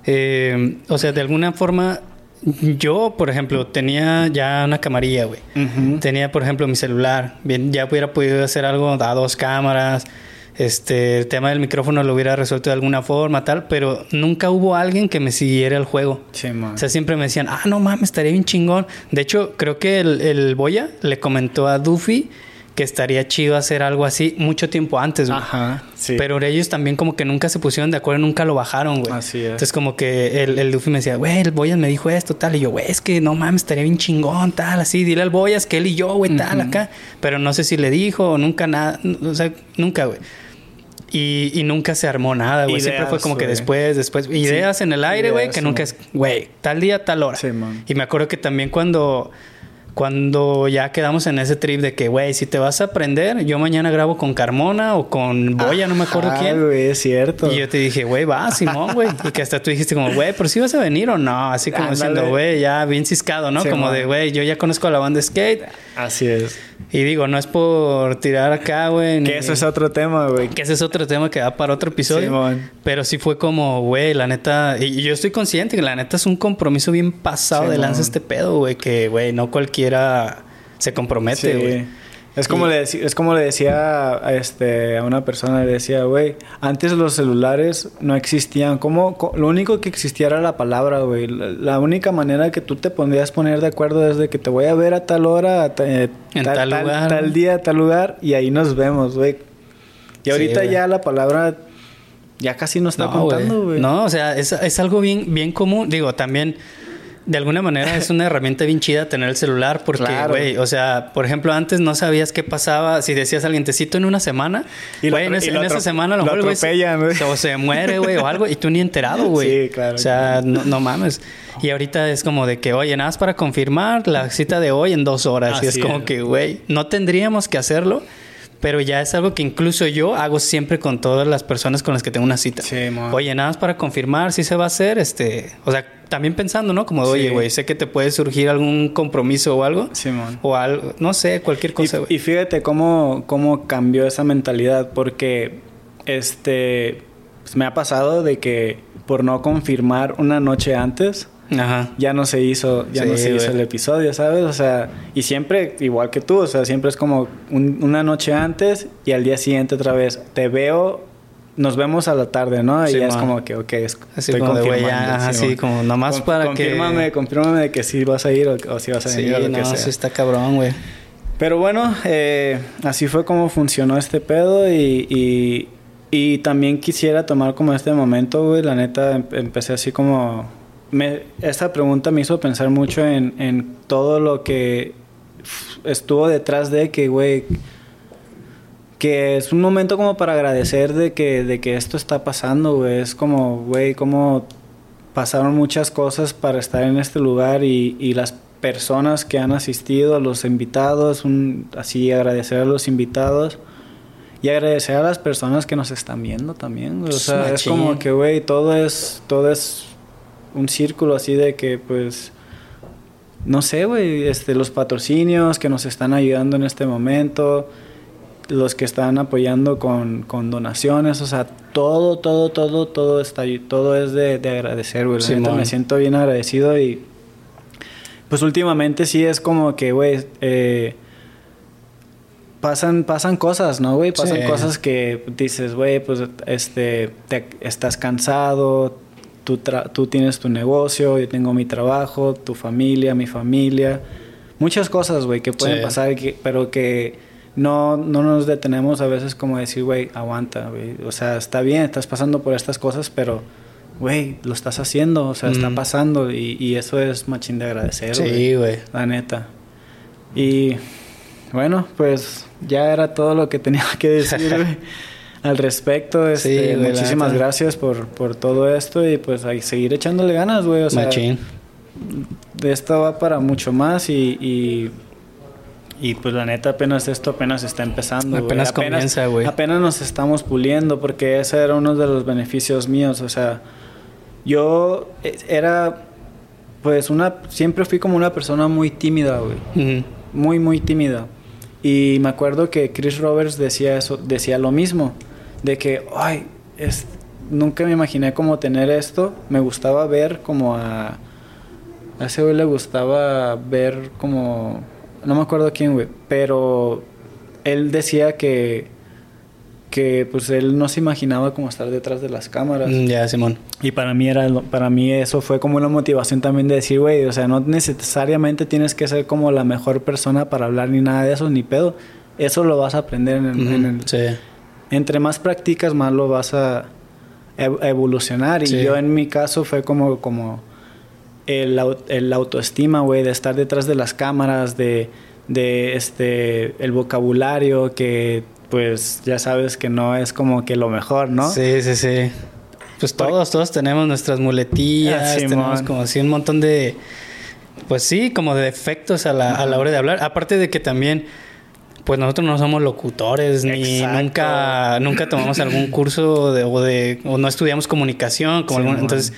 eh, o sea, de alguna forma, yo, por ejemplo, tenía ya una camarilla, güey. Tenía, por ejemplo, mi celular. Bien, ya hubiera podido hacer algo a dos cámaras este, el tema del micrófono lo hubiera resuelto de alguna forma, tal, pero nunca hubo alguien que me siguiera el juego. Sí, o sea, siempre me decían, ah, no mames, estaría bien chingón. De hecho, creo que el, el Boya le comentó a Duffy que estaría chido hacer algo así mucho tiempo antes, güey. Ajá, sí. Pero ellos también como que nunca se pusieron de acuerdo, nunca lo bajaron, güey. Así es. Entonces como que el, el Duffy me decía, güey, el Boyas me dijo esto, tal. Y yo, güey, es que no mames, estaría bien chingón, tal, así. Dile al Boyas que él y yo, güey, tal, acá. Pero no sé si le dijo o nunca nada. O sea, nunca, güey. Y, y, nunca se armó nada, güey. Siempre fue como que después, después. Ideas en el aire, güey, que nunca es, güey, tal día, tal hora. y me acuerdo que también cuando cuando ya quedamos en ese trip de que, güey, si te vas a aprender, yo mañana grabo con Carmona o con Boya, no me acuerdo quién. güey, es cierto. Y yo te dije, güey, va, Simón, güey. y que hasta tú dijiste como, güey, pero si vas a venir o no. Así como diciendo, güey, ya bien ciscado, ¿no? como de, güey, yo ya conozco a la banda skate. Así es. Y digo, no es por tirar acá, güey. Que eso es otro tema, güey. Que ese es otro tema que da para otro episodio. Simón. Pero sí fue como, güey, la neta. Y yo estoy consciente que la neta es un compromiso bien pasado de lanza este pedo, güey. Que, güey, no cualquiera se compromete, güey. Es como, le es como le decía a, este, a una persona, le decía, güey, antes los celulares no existían. ¿Cómo, lo único que existía era la palabra, güey. La, única manera que tú te podías poner de acuerdo es de que te voy a ver a tal hora, a eh, tal, lugar. tal día, tal lugar, y ahí nos vemos, güey. Y ahorita ya la palabra ya casi no está contando, güey. No, o sea, es, es algo bien, bien común. Digo, también de alguna manera es una herramienta bien chida tener el celular porque, güey, o sea, por ejemplo, antes no sabías qué pasaba si decías al te en una semana, y güey, en, esa semana a lo, mejor, o se muere, güey, o algo, y tú ni enterado, güey. Sí, claro. O sea, no, mames. Y ahorita es como de que, oye, nada más para confirmar la cita de hoy en dos horas. y es como que, güey, no tendríamos que hacerlo pero ya es algo que incluso yo hago siempre con todas las personas con las que tengo una cita. Sí, oye, nada más para confirmar si se va a hacer, este, o sea, también pensando, ¿no? Como, oye, güey, sé que te puede surgir algún compromiso o algo. Sí, O algo, no sé, cualquier cosa, güey. Y, fíjate cómo, cómo cambió esa mentalidad, porque, este, pues me ha pasado de que por no confirmar una noche antes, Ajá. ya no se hizo, ya no se hizo el episodio, ¿sabes? O sea, y siempre, igual que tú, o sea, siempre es como una noche antes y al día siguiente otra vez, te veo, nos vemos a la tarde, ¿no? y ya es como que, ok, así como de así como nomás para confírmame, que... Confírmame de que sí vas a ir o, si vas a venir o lo que sea. Sí, está cabrón, güey. Pero bueno, eh, así fue como funcionó este pedo y, y, y también quisiera tomar como este momento, güey, la neta, em, empecé así como me, esta pregunta me hizo pensar mucho en, en todo lo que estuvo detrás de que, güey, que es un momento como para agradecer de que, de que esto está pasando, güey. Es como, güey, como pasaron muchas cosas para estar en este lugar y, y las personas que han asistido, a los invitados, un, así agradecer a los invitados y agradecer a las personas que nos están viendo también. O sea, es como que, güey, todo es, todo es un círculo así de que pues no sé, güey, este, los patrocinios que nos están ayudando en este momento, los que están apoyando con, con donaciones, o sea, todo, todo, todo, todo está todo es de, de agradecer, güey. me siento bien agradecido y pues últimamente sí es como que, güey, eh, pasan, pasan cosas, ¿no, güey? Pasan cosas que dices, güey, pues este, te, estás cansado, tú, tú tienes tu negocio, yo tengo mi trabajo, tu familia, mi familia. Muchas cosas, güey, que pueden pasar, pero que no, no nos detenemos a veces como decir, güey, aguanta, güey. O sea, está bien, estás pasando por estas cosas, pero, güey, lo estás haciendo, o sea, está pasando y, y, eso es machín de agradecer, Sí, güey. La neta. Y bueno, pues ya era todo lo que tenía que decir, güey al respecto. Este, muchísimas gracias por, por todo esto y pues hay seguir echándole ganas, güey. O sea, De esto va para mucho más y, y, pues la neta apenas esto apenas está empezando. Apenas, comienza, güey. Apenas nos estamos puliendo porque ese era uno de los beneficios míos. O sea, yo eh, era pues una siempre fui como una persona muy tímida, güey. Muy muy tímida. Y me acuerdo que Chris Roberts decía eso, decía lo mismo de que, ay, es, nunca me imaginé como tener esto. Me gustaba ver como a... A ese güey le gustaba ver como... No me acuerdo quién, güey. Pero él decía que... Que pues él no se imaginaba como estar detrás de las cámaras. Mm, ya, Simón. Y para mí era... Para mí eso fue como una motivación también de decir, güey, o sea, no necesariamente tienes que ser como la mejor persona para hablar ni nada de eso, ni pedo. Eso lo vas a aprender en el... en el sí entre más practicas, más lo vas a, evolucionar. Y yo en mi caso fue como, como el, el autoestima, güey, de estar detrás de las cámaras, de, de este, el vocabulario que pues ya sabes que no es como que lo mejor, ¿no? Sí, sí, sí. Pues todos, todos tenemos nuestras muletillas, tenemos como así un montón de, pues sí, como de defectos a la, a la hora de hablar. Aparte de que también pues nosotros no somos locutores ni nunca nunca tomamos algún curso de, o de o no estudiamos comunicación como entonces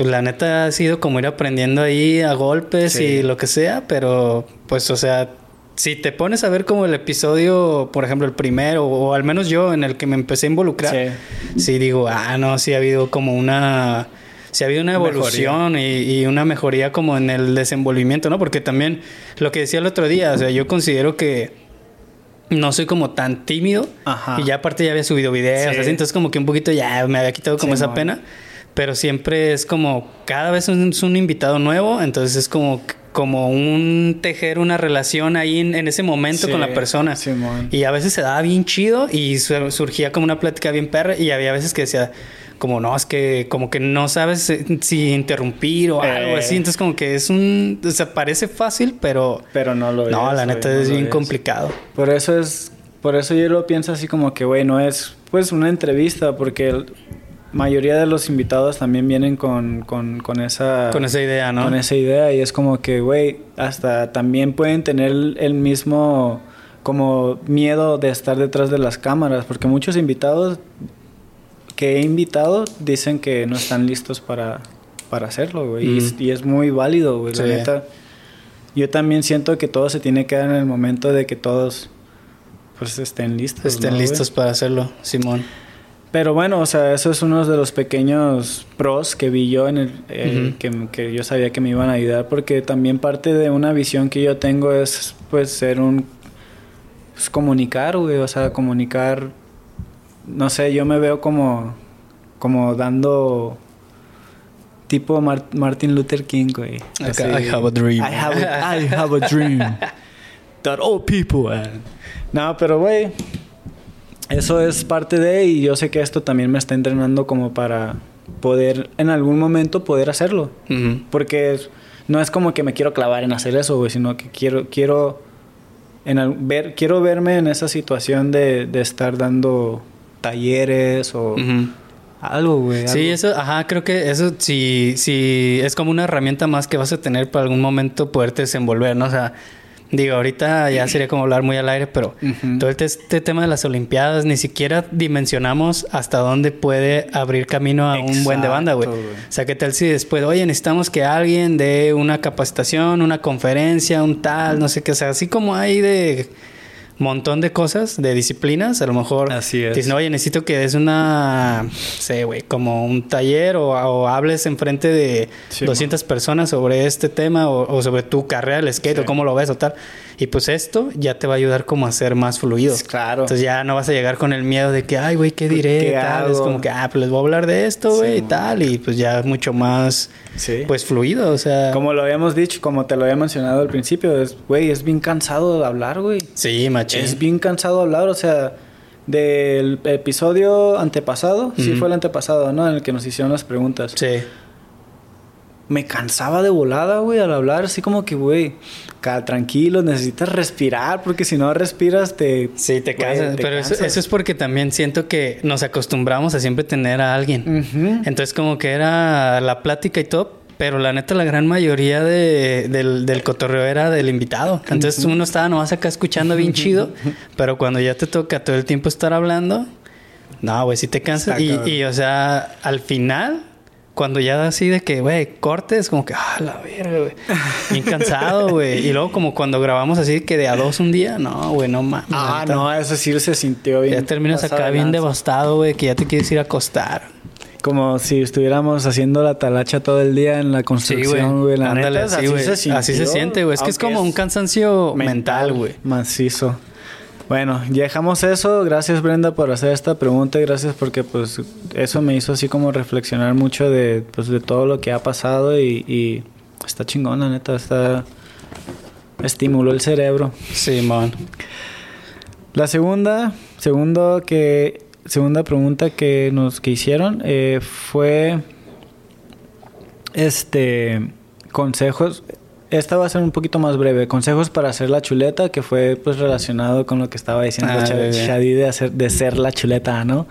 pues la neta ha sido como ir aprendiendo ahí a golpes y lo que sea pero pues o sea si te pones a ver como el episodio por ejemplo el primero o al menos yo en el que me empecé a involucrar sí, digo ah no sí ha habido como una sí ha habido una evolución y, y, una mejoría como en el desenvolvimiento, ¿no? Porque también lo que decía el otro día, o sea, yo considero que no soy como tan tímido. Y ya aparte ya había subido videos, así, entonces como que un poquito ya me había quitado como esa pena. Pero siempre es como, cada vez es un invitado nuevo, entonces es como, como un tejer una relación ahí en, ese momento con la persona. y a veces se daba bien chido y surgía como una plática bien perra y había veces que decía, como no, es que como que no sabes eh, si interrumpir o algo así. Eh. Entonces como que es un... O sea, parece fácil, pero... Pero no lo No, es, la güey, neta no es bien complicado. Por eso es, por eso yo lo pienso así como que, güey, no es pues una entrevista, porque la mayoría de los invitados también vienen con, con, con esa... Con esa idea, ¿no? Con esa idea y es como que, güey, hasta también pueden tener el mismo como miedo de estar detrás de las cámaras, porque muchos invitados que he invitado dicen que no están listos para, para hacerlo, güey. Y es- Ujú. Y, es muy válido, güey. La Sí. neta. Yo también siento que todo se tiene que dar en el momento de que todos pues estén listos. Estén listos para hacerlo, Simón. Pero bueno, o sea, eso es uno de los pequeños pros que vi yo en el eh, Ujú. que, que yo sabía que me iban a ayudar porque también parte de una visión que yo tengo es pues ser un pues, comunicar, güey, o sea, comunicar no sé, yo me veo como como dando tipo Mar- Martin Luther King, güey. Así, I have a dream. I have a, I have a dream that all people have. No, pero güey, eso es parte de y yo sé que esto también me está entrenando como para poder en algún momento poder hacerlo, porque no es como que me quiero clavar en hacer eso, güey, sino que quiero quiero en al- ver quiero verme en esa situación de, de estar dando talleres o algo, güey. Sí, algo. eso, ajá, creo que eso sí, sí es como una herramienta más que vas a tener para algún momento poderte desenvolver, ¿no? O sea, digo, ahorita ya sería como hablar muy al aire, pero todo este, este tema de las Olimpiadas ni siquiera dimensionamos hasta dónde puede abrir camino a un buen de banda, güey. O sea, ¿qué tal si después, oye, necesitamos que alguien dé una capacitación, una conferencia, un tal, no sé qué, o sea, así como hay de montón de cosas, de disciplinas, a lo mejor Así es. dicen, oye, necesito que des una, sé, güey, como un taller o, o hables enfrente de Sí, 200 personas sobre este tema o, o sobre tu carrera del skate Sí. o cómo lo ves o tal. Y pues esto ya te va a ayudar como a ser más fluido. Claro. Entonces ya no vas a llegar con el miedo de que, ay, güey, ¿qué diré? ¿Qué tal. Es como que, ah, pues les voy a hablar de esto, Sí, güey, y tal. Y pues ya mucho más, Sí. pues fluido, o sea. Como lo habíamos dicho, como te lo había mencionado al principio, es, güey, es bien cansado de hablar, güey. Sí, machín. Es bien cansado hablar, o sea, del episodio antepasado, sí fue el antepasado, ¿no? En el que nos hicieron las preguntas. Sí. Me cansaba de volada, güey, al hablar, así como que, güey, tranquilo, necesitas respirar, porque si no respiras te... Sí, te güey, cansas. te Pero eso, cansas. eso es porque también siento que nos acostumbramos a siempre tener a alguien. Entonces, como que era la plática y todo, pero la neta, la gran mayoría de- del, del cotorreo era del invitado. Entonces, uno estaba nomás acá escuchando bien chido, pero cuando ya te toca todo el tiempo estar hablando, no, güey, sí te cansas. Y, y, o sea, al final, cuando ya así de que, güey, cortes, como que, ah, la verga, güey. Bien cansado, güey. Y luego, como cuando grabamos así que de a dos un día, no, güey, no mames. Ah, neta. no, eso sí se sintió bien. Ya terminas acá de bien lanza. devastado, güey, que ya te quieres ir a acostar. Como si estuviéramos haciendo la talacha todo el día en la construcción, güey. La Ándale, neta, así, así se sintió, Así se siente, güey. Es que es como un cansancio mental, güey. Macizo. Bueno, ya dejamos eso. Gracias Brenda por hacer esta pregunta y gracias porque pues eso me hizo así como reflexionar mucho de pues de todo lo que ha pasado y, y está chingón, la neta, está estimuló el cerebro. Simón. La segunda, segundo que segunda pregunta que nos que hicieron eh, fue este consejos. Esta va a ser un poquito más breve. Consejos para hacer la chuleta, que fue pues relacionado con lo que estaba diciendo Ah. Shadi de hacer de ser la chuleta, ¿no?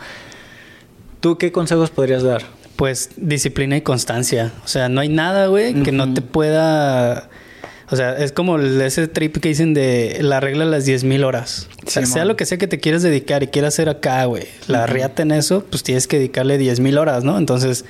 ¿Tú qué consejos podrías dar? Pues disciplina y constancia. O sea, no hay nada, güey, que no te pueda... O sea, es como ese trip que dicen de la regla de las 10.000 horas. O sea, sea lo que sea que te quieras dedicar y quieras hacer acá, güey. La riata en eso, pues tienes que dedicarle 10.000 horas, ¿no? Entonces,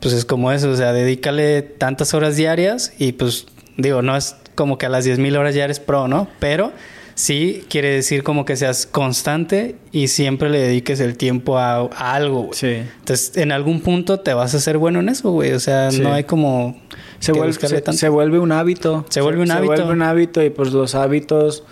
pues es como eso. O sea, dedícale tantas horas diarias y pues, digo, no es como que a las 10.000 horas ya eres pro, ¿no? Pero sí quiere decir como que seas constante y siempre le dediques el tiempo a, a algo, güey. Sí. Entonces, en algún punto te vas a hacer bueno en eso, güey. O sea, Sí. no hay como. Se vuelve, se vuelve un hábito. Se vuelve un hábito. Se vuelve un hábito y pues los hábitos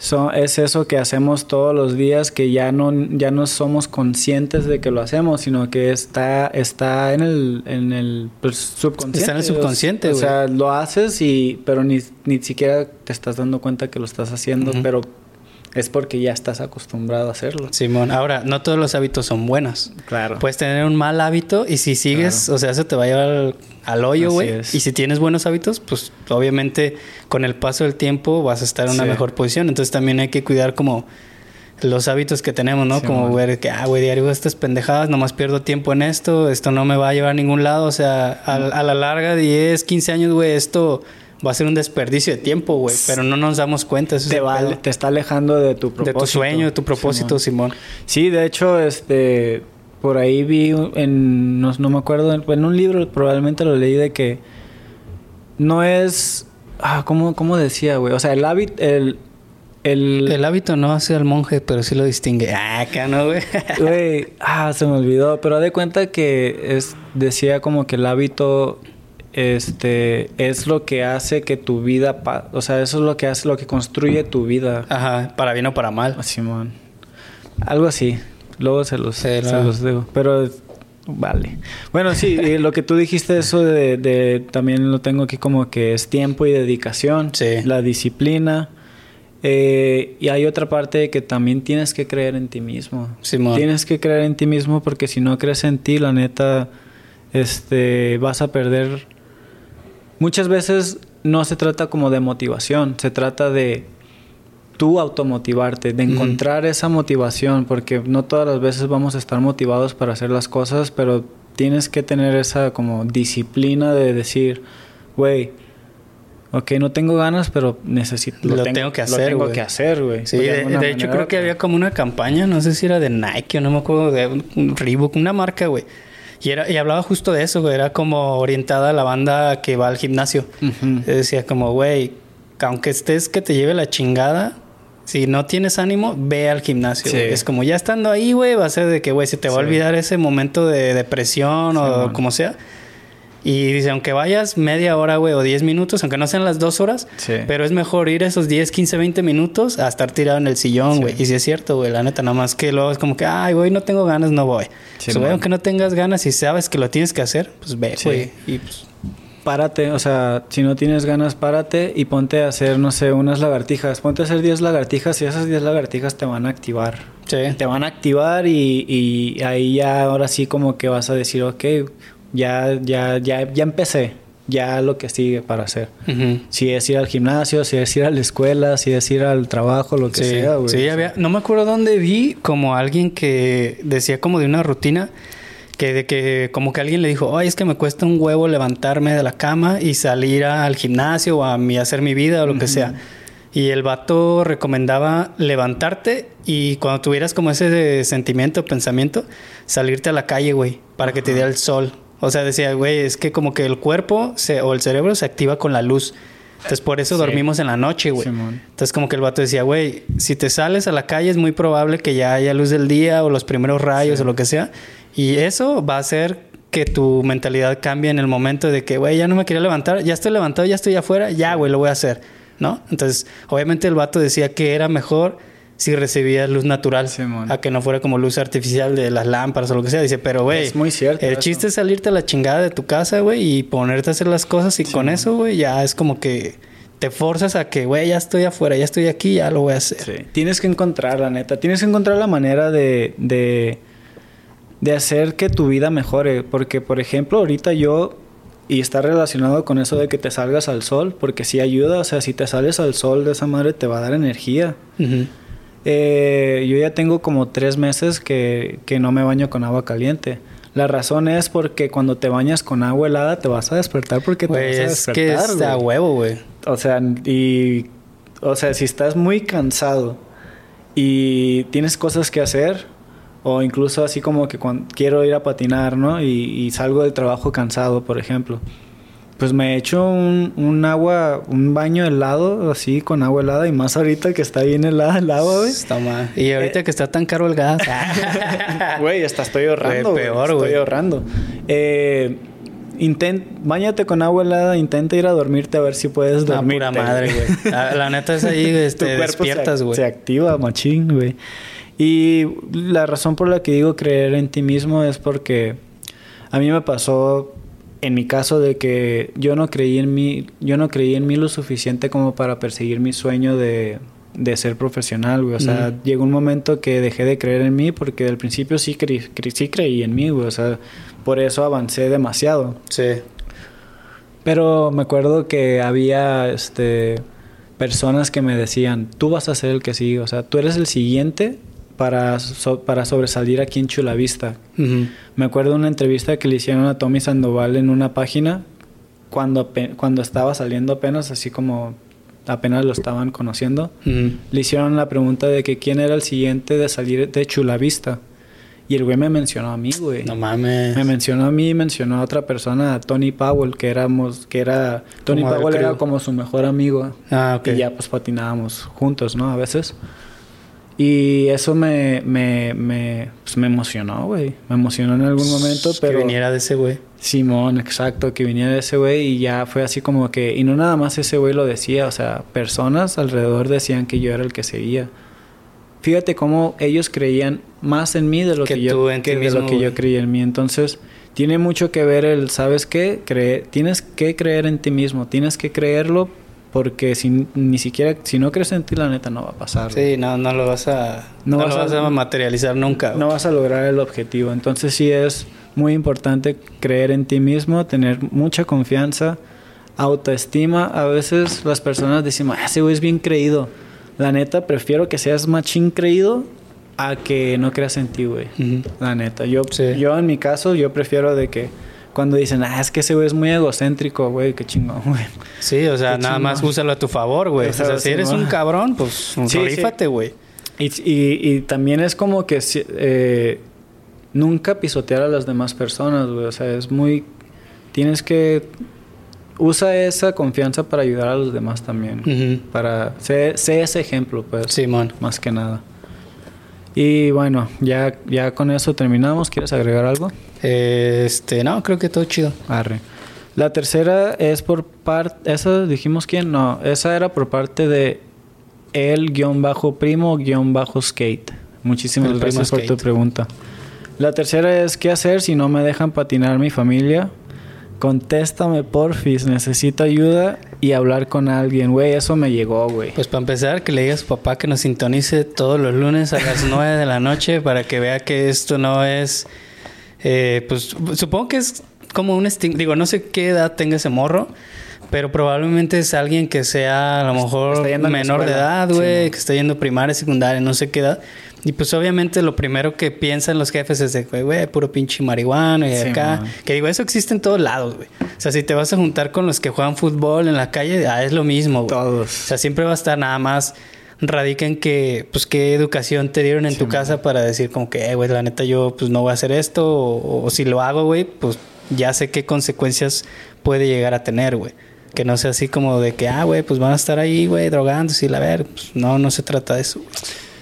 son, es eso que hacemos todos los días que ya no, ya no somos conscientes de que lo hacemos, sino que está, está en el, en el pues, subconsciente. Está en el subconsciente, O sea, lo haces y, pero ni, ni siquiera te estás dando cuenta que lo estás haciendo, pero es porque ya estás acostumbrado a hacerlo. Simón, ahora, no todos los hábitos son buenos. Claro. Puedes tener un mal hábito y si sigues, o sea, eso te va a llevar al, al hoyo, güey. Y si tienes buenos hábitos, pues obviamente con el paso del tiempo vas a estar en una Sí. mejor posición. Entonces también hay que cuidar como los hábitos que tenemos, ¿no? Sí, como man. ver que, ah, güey, diario estas pendejadas, nomás pierdo tiempo en esto, esto no me va a llevar a ningún lado. O sea, a, a la larga, 10, 15 años, güey, esto va a ser un desperdicio de tiempo, güey. Pero no nos damos cuenta. Eso te, va, te está alejando de tu propósito. de tu sueño, de tu propósito, Simón. Simón. Sí, de hecho, este, por ahí vi en, no, no me acuerdo, en un libro probablemente lo leí de que no es, ah, ¿cómo, cómo decía, güey? O sea, el hábito, el, el, El hábito no hace al monje, pero sí lo distingue. Ah, acá no, güey. güey, ah, se me olvidó, pero de cuenta que es, decía como que el hábito, este, es lo que hace que tu vida, pa- o sea, eso es lo que hace, lo que construye tu vida. Ajá, para bien o para mal. Simón. Algo así. Luego se los, se los digo. Pero vale. Bueno, sí, eh, lo que tú dijiste, eso de, de- También lo tengo aquí como que es tiempo y dedicación. Sí. La disciplina. Eh, y hay otra parte que también tienes que creer en ti mismo. Simón. Tienes que creer en ti mismo porque si no crees en ti, la neta, este, vas a perder. Muchas veces no se trata como de motivación, se trata de tú automotivarte, de encontrar esa motivación, porque no todas las veces vamos a estar motivados para hacer las cosas, pero tienes que tener esa como disciplina de decir, güey, ok, no tengo ganas, pero necesito, Lo tengo que hacer, Lo tengo güey. que hacer, güey. Sí, de, hecho creo que había como una campaña, no sé si era de Nike o no me acuerdo, de un, un Reebok, una marca, güey. Y, era, y hablaba justo de eso, güey. Era como orientada a la banda que va al gimnasio. Ujú. Decía como, güey, aunque estés que te lleve la chingada, si no tienes ánimo, ve al gimnasio. Sí. Es como ya estando ahí, güey, va a ser de que, güey, se te va a olvidar ese momento de depresión Sí, o man. como sea. Y dice, aunque vayas media hora, güey, o 10 minutos, aunque no sean las dos horas, Sí. pero es mejor ir esos 10, 15, 20 minutos a estar tirado en el sillón, Sí. güey. Y si es cierto, güey, la neta, nada más que luego es como que, ay, güey, no tengo ganas, no voy. Sí, Pues, aunque no tengas ganas y sabes que lo tienes que hacer, pues ve, Sí. güey. Y pues, Párate, o sea, si no tienes ganas, párate y ponte a hacer, no sé, unas lagartijas. Ponte a hacer 10 lagartijas y esas 10 lagartijas te van a activar. sí. Te van a activar y, y ahí ya ahora sí como que vas a decir, ok, ya, ya, ya, ya empecé, ya lo que sigue para hacer. Ujú. Si es ir al gimnasio, si es ir a la escuela, si es ir al trabajo, lo que Sí, sea, güey. sí, había, no me acuerdo dónde vi como alguien que decía como de una rutina que de que como que alguien le dijo, ay, es que me cuesta un huevo levantarme de la cama y salir al gimnasio o a mi, hacer mi vida o lo que sea. Y el vato recomendaba levantarte y cuando tuvieras como ese de sentimiento, pensamiento, salirte a la calle, güey, para que te diera el sol. O sea, decía, güey, es que como que el cuerpo se, o el cerebro se activa con la luz. Entonces por eso Sí. dormimos en la noche, güey. Simón. Entonces como que el vato decía, güey, si te sales a la calle es muy probable que ya haya luz del día o los primeros rayos Sí. o lo que sea. Y eso va a hacer que tu mentalidad cambie en el momento de que, güey, ya no me quería levantar, ya estoy levantado, ya estoy afuera, ya, güey, lo voy a hacer, ¿no? Entonces, obviamente el vato decía que era mejor si recibías luz natural a que no fuera como luz artificial de las lámparas o lo que sea. Dice, pero, güey, Es muy cierto el eso. chiste es salirte a la chingada de tu casa, güey, y ponerte a hacer las cosas y con eso, güey, ya es como que te forzas a que, güey, ya estoy afuera, ya estoy aquí, ya lo voy a hacer. Sí. Tienes que encontrar, la neta. Tienes que encontrar la manera de, de, de hacer que tu vida mejore. Porque, por ejemplo, ahorita yo, y está relacionado con eso de que te salgas al sol, porque sí ayuda. O sea, si te sales al sol de esa madre, te va a dar energía. Ujú. Eh, yo ya tengo como tres meses que, que no me baño con agua caliente. La razón es porque cuando te bañas con agua helada te vas a despertar porque te Güey, vas a es que está huevo, güey. O sea, y. O sea, si estás muy cansado y tienes cosas que hacer, o incluso así como que cuando quiero ir a patinar, ¿no? Y, y salgo del trabajo cansado, por ejemplo. Pues me echo un, un agua, un baño helado, así con agua helada, y más ahorita que está bien helada el agua, güey. Está mal. Y ahorita que está tan caro el gas. Güey, hasta estoy ahorrando. Güey, Estoy ahorrando. Eh, intent, bañate con agua helada, intenta ir a dormirte a ver si puedes La dormirte. pura madre, güey. La, la neta es ahí, Tu este, cuerpo despiertas, se, güey. se activa, machín, güey. Y la razón por la que digo creer en ti mismo es porque a mí me pasó en mi caso de que yo no creí en mí, yo no creí en mí lo suficiente como para perseguir mi sueño de, de ser profesional, güey. O sea, llegó un momento que dejé de creer en mí porque al principio sí, sí creí en mí, güey. O sea, por eso avancé demasiado. Sí. Pero me acuerdo que había este personas que me decían, tú vas a ser el que sigue, o sea, tú eres el siguiente para, para sobresalir aquí en Chulavista. Me acuerdo de una entrevista que le hicieron a Tommy Sandoval en una página cuando, cuando estaba saliendo apenas, así como apenas lo estaban conociendo. Le hicieron la pregunta de que quién era el siguiente de salir de Chulavista. Y el güey me mencionó a mí, güey. No mames. Me mencionó a mí, mencionó a otra persona, a Tony Powell, que éramos, que era, Tony Powell era como su mejor amigo. Ah, ok. Y ya pues patinábamos juntos, ¿no? A veces. Y eso me, me, me, pues, me emocionó, güey. Me emocionó en algún momento, pero... Que viniera de ese güey. Simón, exacto, que viniera de ese güey y ya fue así como que... Y no nada más ese güey lo decía, o sea, personas alrededor decían que yo era el que seguía. Fíjate cómo ellos creían más en mí de lo que, yo, que de lo que yo creía en mí. Entonces, tiene mucho que ver el, ¿sabes qué? tienes que creer en ti mismo, tienes que creerlo porque si ni siquiera si no crees en ti la neta no va a pasar. Sí, no no lo vas a no, vas, lo vas a, materializar nunca. No vas a lograr el objetivo. Entonces, sí es muy importante creer en ti mismo, tener mucha confianza, autoestima. A veces las personas decimos, ah, ese güey es bien creído la neta, prefiero que seas machín creído a que no creas en ti, güey. La neta. Yo, yo, en mi caso, yo prefiero de que cuando dicen, ah, es que ese güey es muy egocéntrico, güey, qué chingón, güey. Sí, o sea, nada más úsalo a tu favor, güey. O sea, si eres un cabrón, pues rífate, güey. Y, y, también es como que eh, nunca pisotear a las demás personas, güey. O sea, es muy. Tienes que usa esa confianza para ayudar a los demás también. Para ser, ese ejemplo, pues. Simón. Más que nada. Y bueno, ya, ya con eso terminamos. ¿Quieres agregar algo? Este, no, creo que todo chido. Arre. La tercera es por parte. ¿Esa dijimos quién? No, esa era por parte de el guion bajo primo guion bajo skate. Muchísimas gracias por tu pregunta. La tercera es: ¿qué hacer si no me dejan patinar mi familia? Contéstame, porfis, necesito ayuda y hablar con alguien, güey, eso me llegó, güey. Pues para empezar, que le digas a su papá que nos sintonice todos los lunes a las 9 de la noche para que vea que esto no es, eh, pues supongo que es como un digo, no sé qué edad tenga ese morro, pero probablemente es alguien que sea a lo mejor menor de edad, güey, que está yendo primaria, secundaria, no sé qué edad. Y pues obviamente lo primero que piensan los jefes es de, güey, puro pinche marihuana y acá. Que digo, eso existe en todos lados, güey. O sea, si te vas a juntar con los que juegan fútbol en la calle, ah, es lo mismo, güey. Todos. O sea, siempre va a estar nada más radica en que, pues, qué educación te dieron en tu casa para decir como que, eh, güey, la neta yo, pues, no voy a hacer esto. O, o si lo hago, güey, pues, ya sé qué consecuencias puede llegar a tener, güey. Que no sea así como de que, ah, güey, pues van a estar ahí, güey, drogándose y la ver. Pues no, no se trata de eso.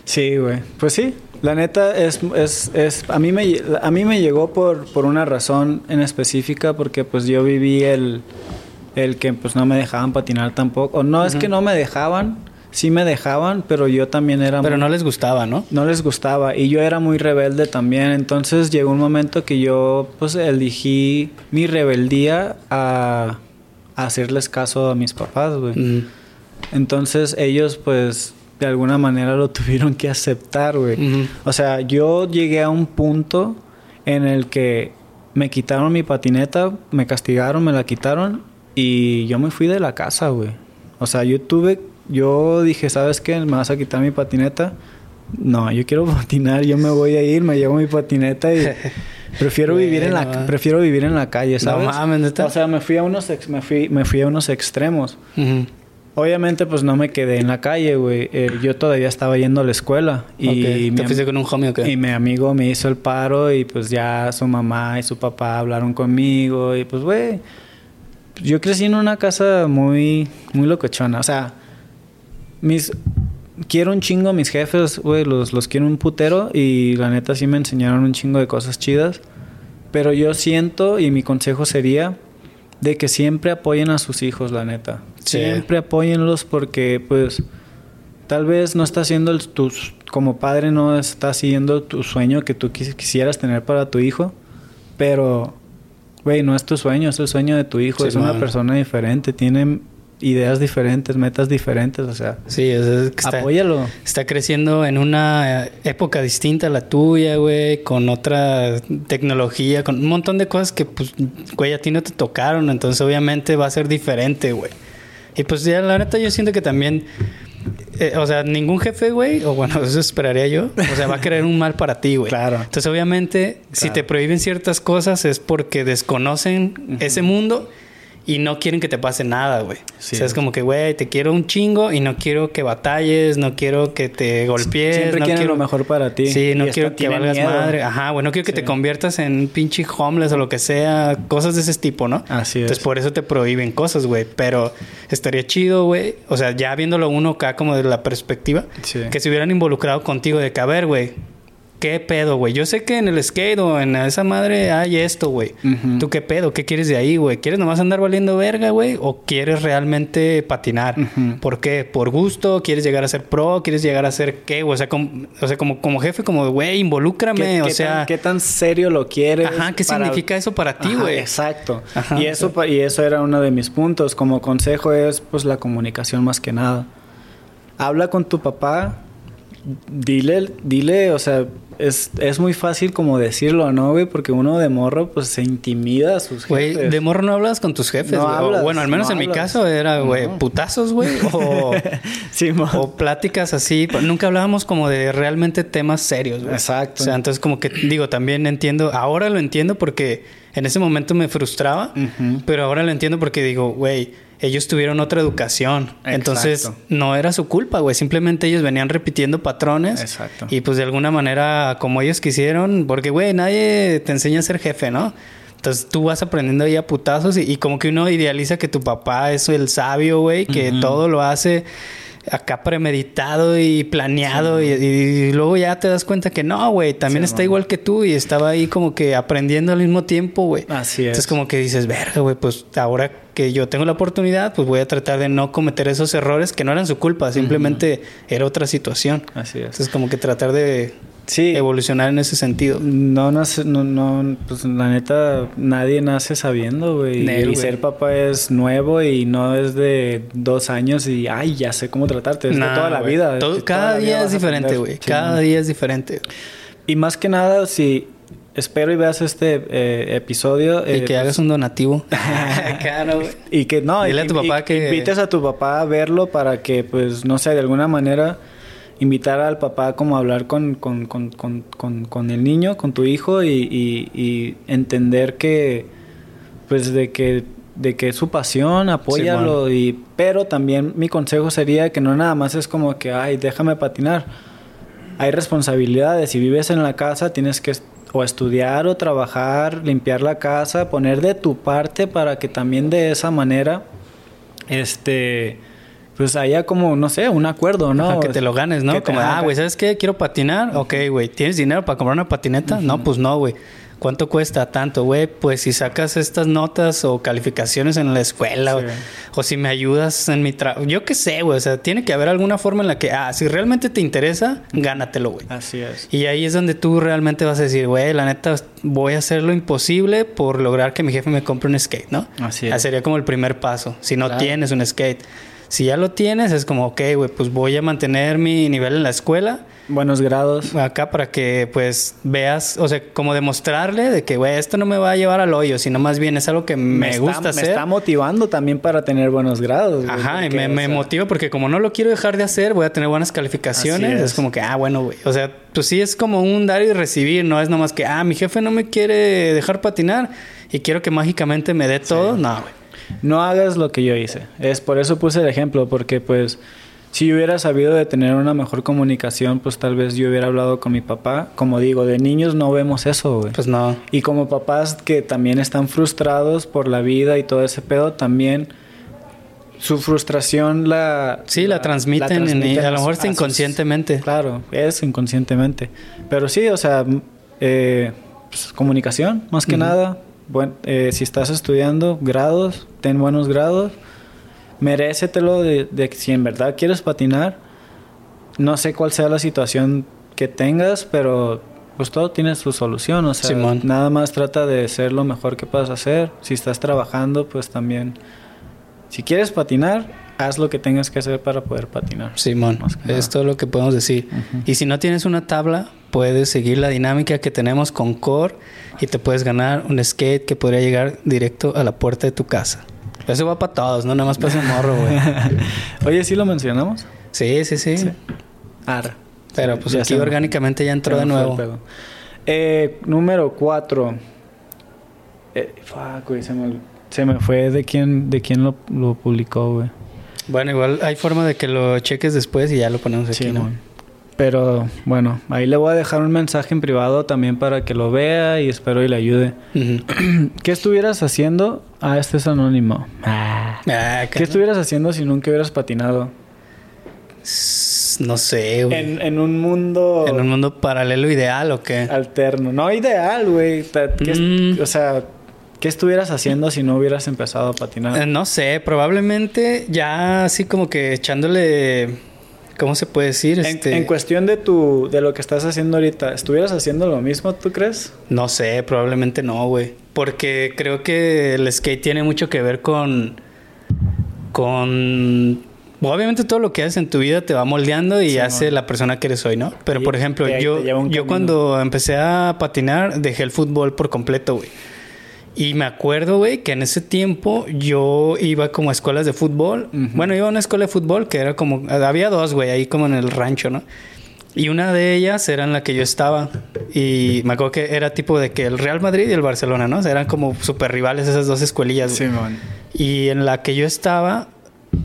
Sí, güey. Pues sí, la neta es, es, es a, mí me, a mí me llegó por, por una razón en específica, porque pues yo viví el, el que pues no me dejaban patinar tampoco. O no es que no me dejaban, sí me dejaban, pero yo también era... Pero no les gustaba, ¿no? No les gustaba y yo era muy rebelde también. Entonces llegó un momento que yo pues elegí mi rebeldía a, hacerles caso a mis papás, güey. Entonces ellos pues de alguna manera lo tuvieron que aceptar, güey. O sea, yo llegué a un punto en el que me quitaron mi patineta, me castigaron, me la quitaron y yo me fui de la casa, güey. O sea, yo tuve, yo dije, ¿sabes qué? Me vas a quitar mi patineta. No, yo quiero patinar, yo me voy a ir, me llevo mi patineta y prefiero vivir en la prefiero vivir en la calle, ¿sabes? No mames, O sea, me fui a unos me fui me fui a unos extremos. Obviamente, pues no me quedé en la calle, güey. Eh, yo todavía estaba yendo a la escuela. Y ¿Te fuiste con un homie o qué? Y mi amigo me hizo el paro y pues ya su mamá y su papá hablaron conmigo. Y pues, güey, yo crecí en una casa muy, muy locochona. O sea, mis... Quiero un chingo a mis jefes, güey, los, los quiero un putero. Y la neta sí me enseñaron un chingo de cosas chidas. Pero yo siento, y mi consejo sería de que siempre apoyen a sus hijos, la neta. Siempre apóyenlos porque, pues, tal vez no está haciendo el, tus, como padre no está siguiendo tu sueño que tú quisieras tener para tu hijo, pero, güey, no es tu sueño, es el sueño de tu hijo, es una persona diferente, tiene ideas diferentes, metas diferentes, o sea. Sí, es, es que está, apóyalo. Está creciendo en una época distinta a la tuya, güey, con otra tecnología, con un montón de cosas que, pues, güey, a ti no te tocaron, entonces obviamente va a ser diferente, güey. Y pues ya la neta yo siento que también eh, o sea, ningún jefe, güey, o bueno, eso esperaría yo, o sea, va a querer un mal para ti, güey. Claro. Entonces, obviamente, si te prohíben ciertas cosas es porque desconocen ese mundo y no quieren que te pase nada, güey. Sí, o sea, es como que, güey, te quiero un chingo y no quiero que batalles, no quiero que te golpees, Siempre no quieren quiero lo mejor para ti. Sí, no quiero que valgas miedo. madre. Ajá, güey, no quiero que Sí. te conviertas en un pinche homeless o lo que sea, cosas de ese tipo, ¿no? Así es. Entonces, por eso te prohíben cosas, güey. Pero estaría chido, güey. O sea, ya viéndolo uno acá como de la perspectiva, Sí. que se hubieran involucrado contigo de que, a ver, güey, ¿qué pedo, güey? Yo sé que en el skate o en esa madre hay esto, güey. ¿Tú qué pedo? ¿Qué quieres de ahí, güey? ¿Quieres nomás andar valiendo verga, güey? ¿O quieres realmente patinar? ¿Por qué? ¿Por gusto? ¿Quieres llegar a ser pro? ¿Quieres llegar a ser qué? O sea, como, o sea, como, como jefe, como, güey, involúcrame. ¿Qué, o qué sea, tan, qué tan serio lo quieres? Ajá, ¿qué para- significa eso para ti, güey? Exacto. Ajá, y, eso, pa- y eso era uno de mis puntos. Como consejo es pues la comunicación más que nada. Habla con tu papá, dile, dile, o sea, es, es muy fácil como decirlo, ¿no, güey? Porque uno de morro pues se intimida a sus Güey, jefes. de morro no hablas con tus jefes, No güey. Hablas, bueno, al menos no en mi caso era, güey, No. putazos, güey. O, Sí, o pláticas así. Nunca hablábamos como de realmente temas serios, güey. Exacto. O sea, entonces como que digo, también entiendo, ahora lo entiendo porque en ese momento me frustraba, pero ahora lo entiendo porque digo, güey, ellos tuvieron otra educación. Entonces Exacto. no era su culpa, güey. Simplemente ellos venían repitiendo patrones. Exacto. Y pues de alguna manera, como ellos quisieron, porque, güey, nadie te enseña a ser jefe, ¿no? Entonces tú vas aprendiendo ahí a putazos y, y como que uno idealiza que tu papá es el sabio, güey, que todo lo hace acá premeditado y planeado y, y luego ya te das cuenta que no, güey, también Sí, está mamá. igual que tú y estaba ahí como que aprendiendo al mismo tiempo, güey. Así es. Entonces como que dices, verga, güey, pues ahora que yo tengo la oportunidad, pues voy a tratar de no cometer esos errores que no eran su culpa, simplemente era otra situación. Así es. Entonces como que tratar de Sí. evolucionar en ese sentido. No, nace- no, no, pues la neta, nadie nace sabiendo, güey. Y güey. ser papá es nuevo y no es de dos años y, ay, ya sé cómo tratarte. Es Nah, de toda la güey. vida. Todo- cada la vida día es diferente, güey. Cada día es diferente. Y más que nada, si espero y veas este eh, episodio. y eh, que pues, hagas un donativo. claro. Y que no, y Dile a que- tu papá y- que- invites a tu papá a verlo para que, pues, no sé, de alguna manera invitar al papá como a hablar con, con, con, con, con, el niño, con tu hijo y, y, y entender que, pues, de que de que es su pasión, apóyalo y pero también mi consejo sería que no nada más es como que ay, déjame patinar. Hay responsabilidades, si vives en la casa tienes que o estudiar o trabajar, limpiar la casa, poner de tu parte para que también de esa manera este pues haya como no sé, un acuerdo, ¿no? Ajá, que te lo ganes, ¿no? Como, ah, güey, ¿sabes qué? Quiero patinar. Ok, güey. ¿Tienes dinero para comprar una patineta? No, pues no, güey. ¿Cuánto cuesta tanto, güey? Pues si sacas estas notas o calificaciones en la escuela o- Sí. o, si me ayudas en mi trabajo. Yo qué sé, güey. O sea, tiene que haber alguna forma en la que, ah, si realmente te interesa, gánatelo, güey. Así es. Y ahí es donde tú realmente vas a decir, güey, la neta, voy a hacer lo imposible por lograr que mi jefe me compre un skate, ¿no? Así es. Sería como el primer paso. Si no Claro. tienes un skate. Si ya lo tienes, es como, ok, güey, pues voy a mantener mi nivel en la escuela Buenos grados. acá para que, pues, veas, o sea, como demostrarle de que, güey, esto no me va a llevar al hoyo, sino más bien es algo que me, está- gusta Me hacer. está motivando también para tener buenos grados. güey, Ajá, y porque, me, me sea, motiva porque como no lo quiero dejar de hacer, voy a tener buenas calificaciones. Es. es. como que, ah, bueno, güey. O sea, pues sí es como un dar y recibir, no es nomás que, ah, mi jefe no me quiere dejar patinar y quiero que mágicamente me dé todo. No, güey. No hagas lo que yo hice. Es por eso puse el ejemplo, porque pues si yo hubiera sabido de tener una mejor comunicación, pues tal vez yo hubiera hablado con mi papá. Como digo, de niños no vemos eso, güey. Pues no. Y como papás que también están frustrados por la vida y todo ese pedo, también su frustración la... Sí, la, transmiten, en- transmiten a lo mejor está sus- inconscientemente. Claro, es inconscientemente. Pero sí, o sea, eh, pues, comunicación, más que nada. Eh, si estás estudiando grados, ten buenos grados. Merécetelo de, de si en verdad quieres patinar. No sé cuál sea la situación que tengas, pero pues todo tiene su solución. O sea, Simón. nada más trata de ser lo mejor que puedas hacer. Si estás trabajando, pues también Si quieres patinar, haz lo que tengas que hacer para poder patinar. Simón, es todo lo que podemos decir. Y si no tienes una tabla, puedes seguir la dinámica que tenemos con Core y te puedes ganar un skate que podría llegar directo a la puerta de tu casa. Eso va para todos, no nada más para ese morro, güey. Oye, ¿sí lo mencionamos? Sí, sí, sí. Sí. Pero pues Ya aquí se orgánicamente ya entró de nuevo. Eh, número 4. Eh, fuck, güey, se me, se me fue de quién, de quién lo, lo publicó, güey. Bueno, igual hay forma de que lo cheques después y ya lo ponemos aquí, ¿no? Pero bueno, ahí le voy a dejar un mensaje en privado también para que lo vea y espero y le ayude. ¿Qué estuvieras haciendo? Ah, este es anónimo. Ah, ¿Qué cara. estuvieras haciendo si nunca hubieras patinado? No sé, güey. En, en un mundo ¿En un mundo paralelo ideal o qué? alterno. No ideal, güey. ¿qué Mm. O sea, ¿qué estuvieras haciendo si no hubieras empezado a patinar? Eh, No sé, probablemente ya así como que echándole... ¿Cómo se puede decir? En, Este, en cuestión de tu de lo que estás haciendo ahorita, ¿estuvieras haciendo lo mismo, tú crees? No sé, probablemente no, güey. Porque creo que el skate tiene mucho que ver con. con. Obviamente todo lo que haces en tu vida te va moldeando y Sí, hace la persona que eres hoy, ¿no? Pero Y por ejemplo, yo, yo camino. cuando empecé a patinar dejé el fútbol por completo, güey. Y me acuerdo, güey, que en ese tiempo yo iba como a escuelas de fútbol. Bueno, iba a una escuela de fútbol que era como... Había dos, güey, ahí como en el rancho, ¿no? Y una de ellas era en la que yo estaba. Y me acuerdo que era tipo de que el Real Madrid y el Barcelona, ¿no? O sea, eran como super rivales esas dos escuelillas. güey. man. Y en la que yo estaba,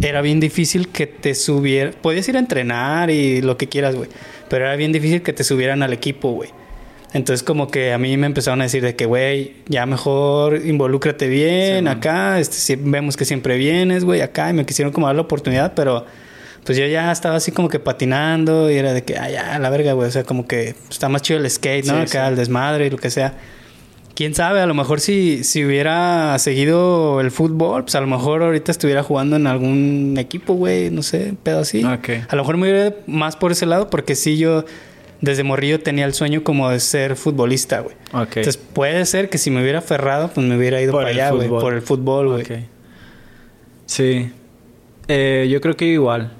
era bien difícil que te subiera. Podías ir a entrenar y lo que quieras, güey. Pero era bien difícil que te subieran al equipo, güey. Entonces, como que a mí me empezaron a decir de que, güey, ya mejor involúcrate bien Sí, acá. Este, vemos que siempre vienes, güey, acá. Y me quisieron como dar la oportunidad, pero pues yo ya estaba así como que patinando y era de que, ah, ya, la verga, güey. O sea, como que está más chido el skate, ¿no? Sí, acá, sí. el desmadre y lo que sea. Quién sabe, a lo mejor si, si hubiera seguido el fútbol, pues a lo mejor ahorita estuviera jugando en algún equipo, güey, no sé, pedo así. A lo mejor me hubiera más por ese lado porque sí yo desde morrillo tenía el sueño como de ser futbolista, güey. Entonces puede ser que si me hubiera aferrado, pues me hubiera ido Por para allá, güey, por el fútbol, güey. Sí. Eh, yo creo que igual.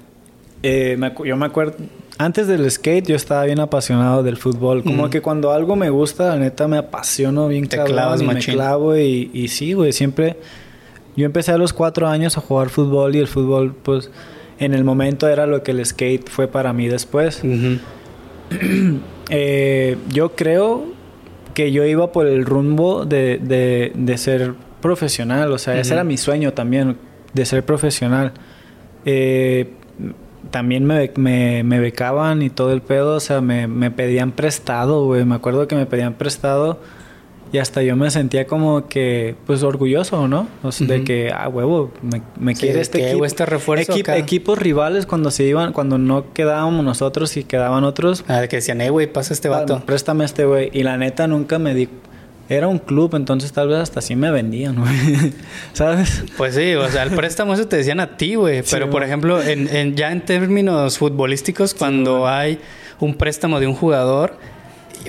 Eh, me yo me acuerdo. Antes del skate, yo estaba bien apasionado del fútbol. Como que cuando algo me gusta, la neta me apasiono bien Te cabrón clavas y me machín. clavo. Y, y sí, güey, siempre. Yo empecé a los cuatro años a jugar fútbol y el fútbol, pues, en el momento era lo que el skate fue para mí después. Eh, yo creo que yo iba por el rumbo de, de- de ser profesional, o sea, ese era mi sueño también, de ser profesional. Eh, también me, me, me becaban y todo el pedo, o sea, me, me pedían prestado, güey, me acuerdo que me pedían prestado y hasta yo me sentía como que, pues, orgulloso, ¿no? O sea, de que, ah, huevo, me, me Sí, quiere este equipo. este refuerzo Equi- acá. equipos rivales cuando se iban, cuando no quedábamos nosotros y quedaban otros, Ah, que decían, eh, güey, pasa este vato. Ah, Préstame este güey. Y la neta nunca me di. Era un club, entonces tal vez hasta sí me vendían, güey. ¿Sabes? Pues sí, o sea, el préstamo eso te decían a ti, güey. Sí, Pero, por ejemplo, en, en- ya en términos futbolísticos, cuando hay un préstamo de un jugador,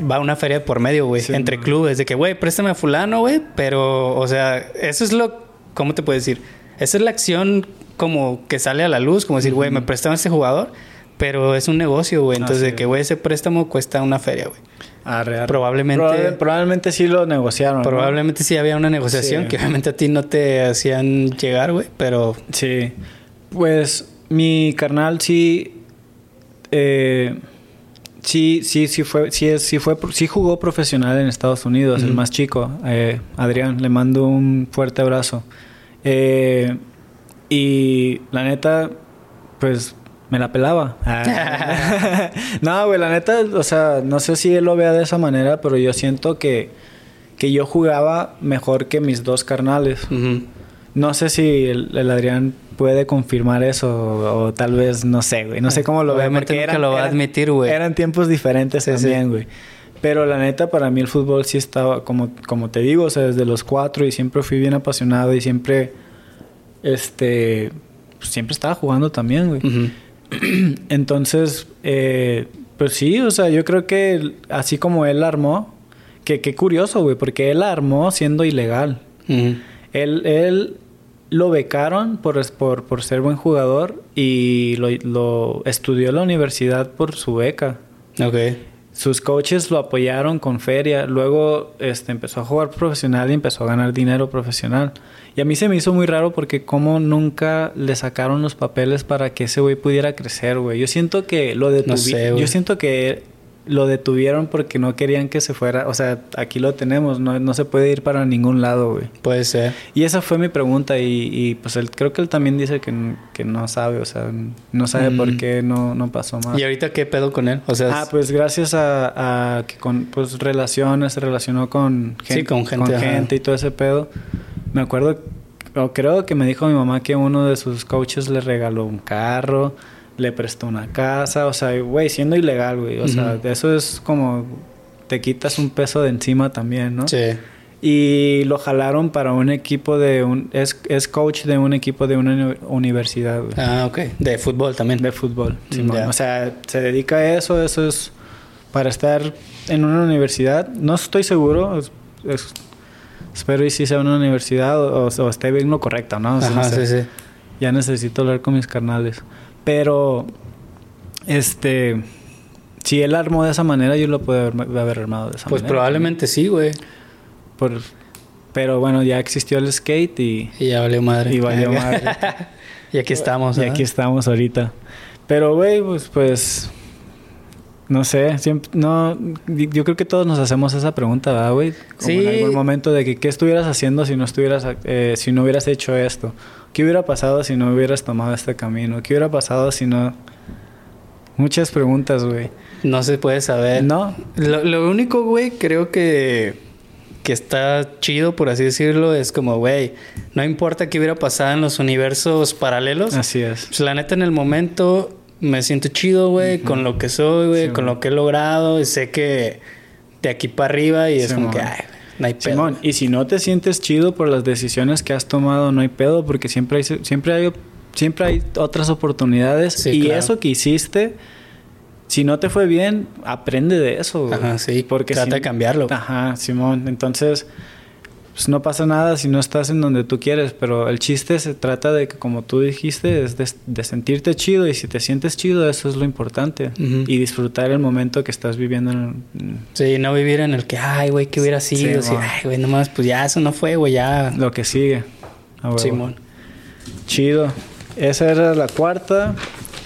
va una feria por medio, güey. Sí, entre clubes. De que, güey, préstame a fulano, güey. Pero, o sea, eso es lo... ¿Cómo te puedo decir? Esa es la acción como que sale a la luz. Como decir, güey, me prestan a este jugador. Pero es un negocio, güey. Entonces, de que, güey, ese préstamo cuesta una feria, güey. Arre, arre. Probablemente- Probable- probablemente sí lo negociaron. ¿no? Probablemente sí había una negociación Sí. que obviamente a ti no te hacían llegar, güey. Pero... Sí. Pues mi carnal sí. eh, sí, sí, sí fue, sí, sí fue, sí jugó profesional en Estados Unidos, el más chico, eh, Adrián. Le mando un fuerte abrazo. Eh, y la neta, pues me la pelaba. Ah. no, güey, la neta, o sea, no sé si él lo vea de esa manera, pero yo siento que, que yo jugaba mejor que mis dos carnales. No sé si el, el Adrián puede confirmar eso o, o tal vez, no sé, güey. No sé cómo lo ve. Porque nunca lo va a admitir, güey. Eran tiempos diferentes también, güey. Pero la neta, para mí el fútbol sí estaba, como, como te digo, o sea, desde los cuatro y siempre fui bien apasionado y siempre, este, pues, siempre estaba jugando también, güey. Entonces, eh, pues sí, o sea, yo creo que así como él armó, que qué curioso, güey, porque él armó siendo ilegal. Él, él lo becaron por, por, por ser buen jugador y lo, lo estudió en la universidad por su beca. Ok. Sus coaches lo apoyaron con feria. Luego este, empezó a jugar profesional y empezó a ganar dinero profesional. Y a mí se me hizo muy raro porque como nunca le sacaron los papeles para que ese güey pudiera crecer, güey. Yo siento que lo No sé, detuvieron. yo siento que lo detuvieron porque no querían que se fuera. O sea, aquí lo tenemos. No, no se puede ir para ningún lado, güey. Puede ser. Y esa fue mi pregunta y, y, pues él, creo que él también dice que, que no sabe, o sea, no sabe Mm. por qué no, no pasó más. ¿Y ahorita qué pedo con él? O sea, Ah, pues gracias a, a que con pues relaciones, se relacionó con Sí, con gente, ajá. gente y todo ese pedo. Me acuerdo, o creo que me dijo mi mamá que uno de sus coaches le regaló un carro, le prestó una casa, o sea, güey, siendo ilegal, güey. O sea, eso es como te quitas un peso de encima también, ¿no? sí. Y lo jalaron para un equipo de un... Es, es coach de un equipo de una uni- universidad, güey. Ah, ok. De fútbol también. De fútbol. Ya. O sea, se dedica a eso. Eso es para estar en una universidad. No estoy seguro. es- es- espero y si sea una universidad o, o esté bien lo correcto, ¿no? O sea, Ajá, no sé. sí, sí. Ya necesito hablar con mis carnales. Pero, este... Si él armó de esa manera, yo lo puedo haber, haber armado de esa Pues manera. probablemente sí, güey. Por, pero bueno, ya existió el skate y, Y ya valió madre. y valió madre. y aquí estamos. Y aquí estamos ahorita. Pero, güey, pues, pues... No sé, siempre, no, yo creo que todos nos hacemos esa pregunta, ¿verdad, güey? Como en Sí. algún momento de que qué estuvieras haciendo si no estuvieras, eh, si no hubieras hecho esto. ¿Qué hubiera pasado si no hubieras tomado este camino? ¿Qué hubiera pasado si no? Muchas preguntas, güey. No se puede saber. No, Lo, lo único, güey, creo que, que está chido, por así decirlo, es como, güey, no importa qué hubiera pasado en los universos paralelos. así es. Pues la neta, en el momento me siento chido, güey, con lo que soy, güey, Sí, con man. lo que he logrado. Y sé que de aquí para arriba y es como que, ay, no hay pedo. Simón, y si no te sientes chido por las decisiones que has tomado, no hay pedo, porque siempre hay, siempre hay, siempre hay otras oportunidades. Sí, y claro. eso que hiciste, si no te fue bien, aprende de eso. Ajá, sí, trata si- de cambiarlo. Ajá, Simón. Entonces, pues no pasa nada si no estás en donde tú quieres, pero el chiste se trata de que, como tú dijiste, es de, de sentirte chido y si te sientes chido, eso es lo importante. Y disfrutar el momento que estás viviendo en, Sí, no vivir en el que, ay, güey, ¿qué hubiera sido? Sí, ay, güey, nomás, pues ya, eso no fue, güey, ya. lo que sigue. Simón. Chido. Esa era la cuarta.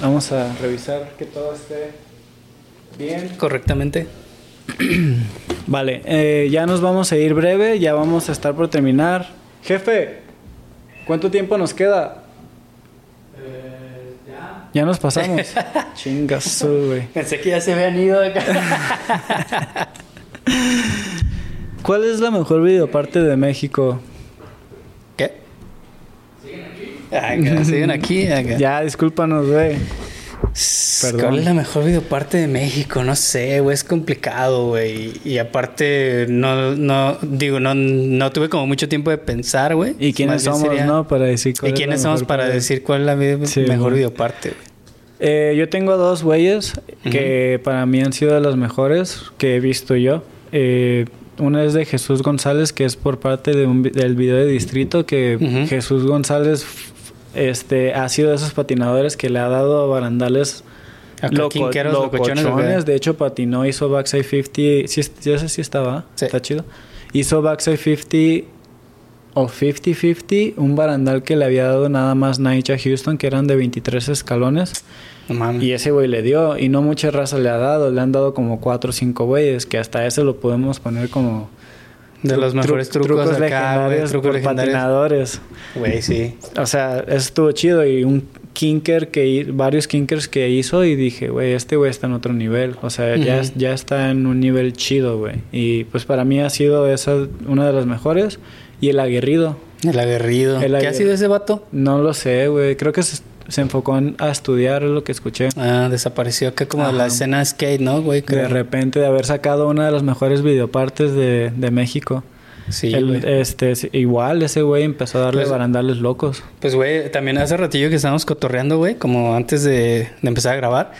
Vamos a revisar que todo esté bien. Correctamente. Vale, eh, ya nos vamos a ir breve, ya vamos a estar por terminar. Jefe, ¿cuánto tiempo nos queda? ya. nos pasamos. Chingas, güey. Pensé que ya se habían ido de acá. ¿Cuál es la mejor videoparte de México? ¿Qué? ¿Siguen aquí? Acá, siguen aquí. acá. Ya, discúlpanos, güey. Perdón. ¿Cuál es la mejor videoparte de México? No sé, güey, es complicado, güey. Y aparte, no, no, digo, no, no tuve como mucho tiempo de pensar, güey. ¿Y quiénes somos, sería- no? Para decir cuál ¿Y es la quiénes somos mejor para parte? decir cuál es la Sí, mejor videoparte, güey? Eh, yo tengo dos güeyes que para mí han sido de las mejores que he visto yo. Eh, una es de Jesús González, que es por parte de un vi- del video de Distrito, que. Jesús González este, ha sido de esos patinadores que le ha dado a barandales loco- locochones, locochones. De hecho, patinó, hizo backside 50. Sí, es- sí, ese sí estaba. Sí. Está chido. Hizo backside 50 o 50-50, un barandal que le había dado nada más Naicha Houston, que eran de 23 escalones. Mames. Y ese güey le dio, y no mucha raza le ha dado, le han dado como 4 o 5 güeyes, que hasta ese lo podemos poner como... de los mejores tru- trucos, acá, legendarios Trucos por legendarios. patinadores. Güey, sí. O sea, eso estuvo chido y un kinker que varios kinkers que hizo y dije, güey, este güey está en otro nivel, o sea, ya, Ujú. ya está en un nivel chido, güey. Y pues para mí ha sido esa una de las mejores y el aguerrido. El aguerrido. El ¿Qué ha aguerrido. sido ese vato? No lo sé, güey, creo que se, se enfocó en- a estudiar es lo que escuché. Ah, desapareció acá como la escena skate, ¿no, güey? De repente de haber sacado una de las mejores videopartes de, de México. Sí, El- este, igual ese güey empezó a darle Pues- barandales locos. Pues, güey, también hace ratillo que estábamos cotorreando, güey, como antes de, de empezar a grabar.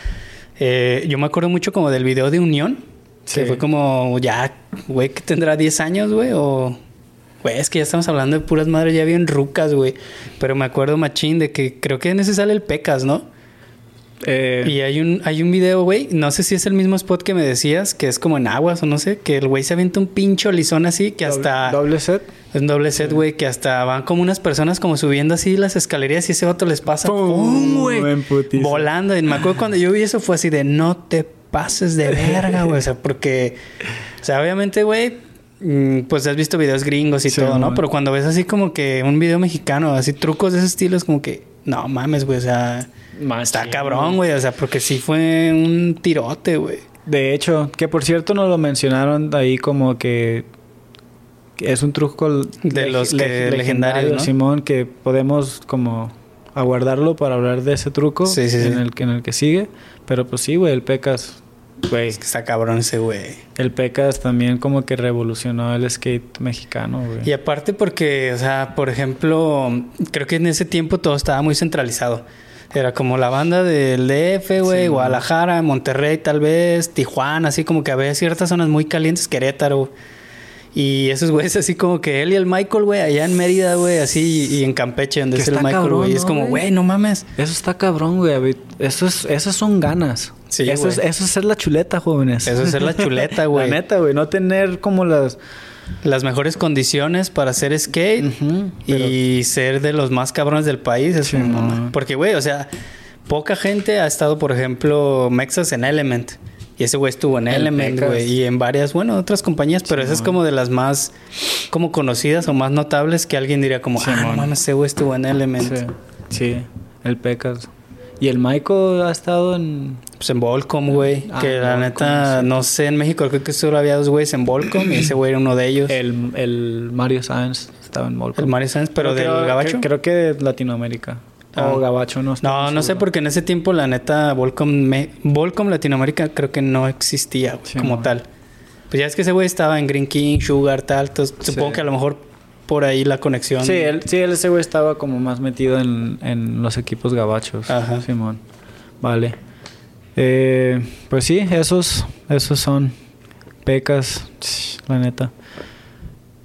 Eh, yo me acuerdo mucho como del video de Unión. Sí. Que fue como ya, güey, que tendrá 10 años, güey, o... Güey, es que ya estamos hablando de puras madres ya bien rucas, güey. Pero me acuerdo machín de que creo que en ese sale el Pecas, ¿no? Eh, Y hay un, hay un video, güey, no sé si es el mismo spot que me decías, que es como en aguas o no sé, que el güey se avienta un pincho lisón así, que hasta... Doble set. Es un doble set, güey, que hasta van como unas personas como subiendo así las escalerías y ese vato les pasa, ¡pum, güey! Volando. Y me acuerdo cuando yo vi eso fue así de, no te pases de verga, güey. O sea, porque... O sea, obviamente, güey, pues has visto videos gringos y Sí, todo, ¿no? güey. Pero cuando ves así como que un video mexicano, así trucos de ese estilo, es como que, no mames, güey, o sea... Está cabrón, güey. O sea, porque sí fue un tirote, güey. De hecho, que por cierto nos lo mencionaron ahí como que, es un truco De los legendarios, ¿no? Simón, que podemos como aguardarlo para hablar de ese truco Sí, sí, en. El, que- en el que sigue. Pero pues sí, güey, el Pecas, güey, Está cabrón ese, güey. el Pecas también como que revolucionó el skate mexicano, güey. Y aparte porque, o sea, por ejemplo, creo que en ese tiempo todo estaba muy centralizado. Era como la banda del DF, güey, Sí, Guadalajara, Monterrey tal vez, Tijuana, así como que había ciertas zonas muy calientes, Querétaro. Y esos güeyes así como que él y el Michael, güey, allá en Mérida, güey, así y en Campeche, donde es el Michael, güey. Y es ¿no, como, güey? no mames. Eso está cabrón, güey. Eso es, esas son ganas. Sí, eso, es, eso es ser la chuleta, jóvenes. Eso es ser la chuleta, güey. La neta, güey. No tener como las... Las mejores condiciones para hacer skate. Pero- y ser de los más cabrones del país. Es Sí, no. Porque, güey, o sea, poca gente ha estado, por ejemplo, Mexas en Element. Y ese güey estuvo en El Element, güey. Y en varias, bueno, otras compañías, pero esa es como de las más como conocidas o más notables que alguien diría como, ah, Simón. mames, ese güey estuvo en Element. Sí, sí, el Pecas. Y el Michael ha estado en... Pues en Volcom, güey. Ah, que la Volcom, neta, sí. no sé, en México creo que solo había dos güeyes en Volcom y ese güey era uno de ellos. El, el Mario Sáenz estaba en Volcom. El Mario Sáenz, pero del Creo- Gabacho. Creo, que de Latinoamérica. Ah. O Gabacho, no No, no sé, porque en ese tiempo, la neta, Volcom, me- Volcom Latinoamérica creo que no existía güey, Sí, como tal. Pues ya es que ese güey estaba en Green King, Sugar, tal. entonces Sí. Supongo que a lo mejor por ahí la conexión. Sí, él, sí, él, ese güey estaba como más metido en, en los equipos gabachos. Ajá. Simón. Vale. Eh, pues sí, esos, esos son pecas, la neta.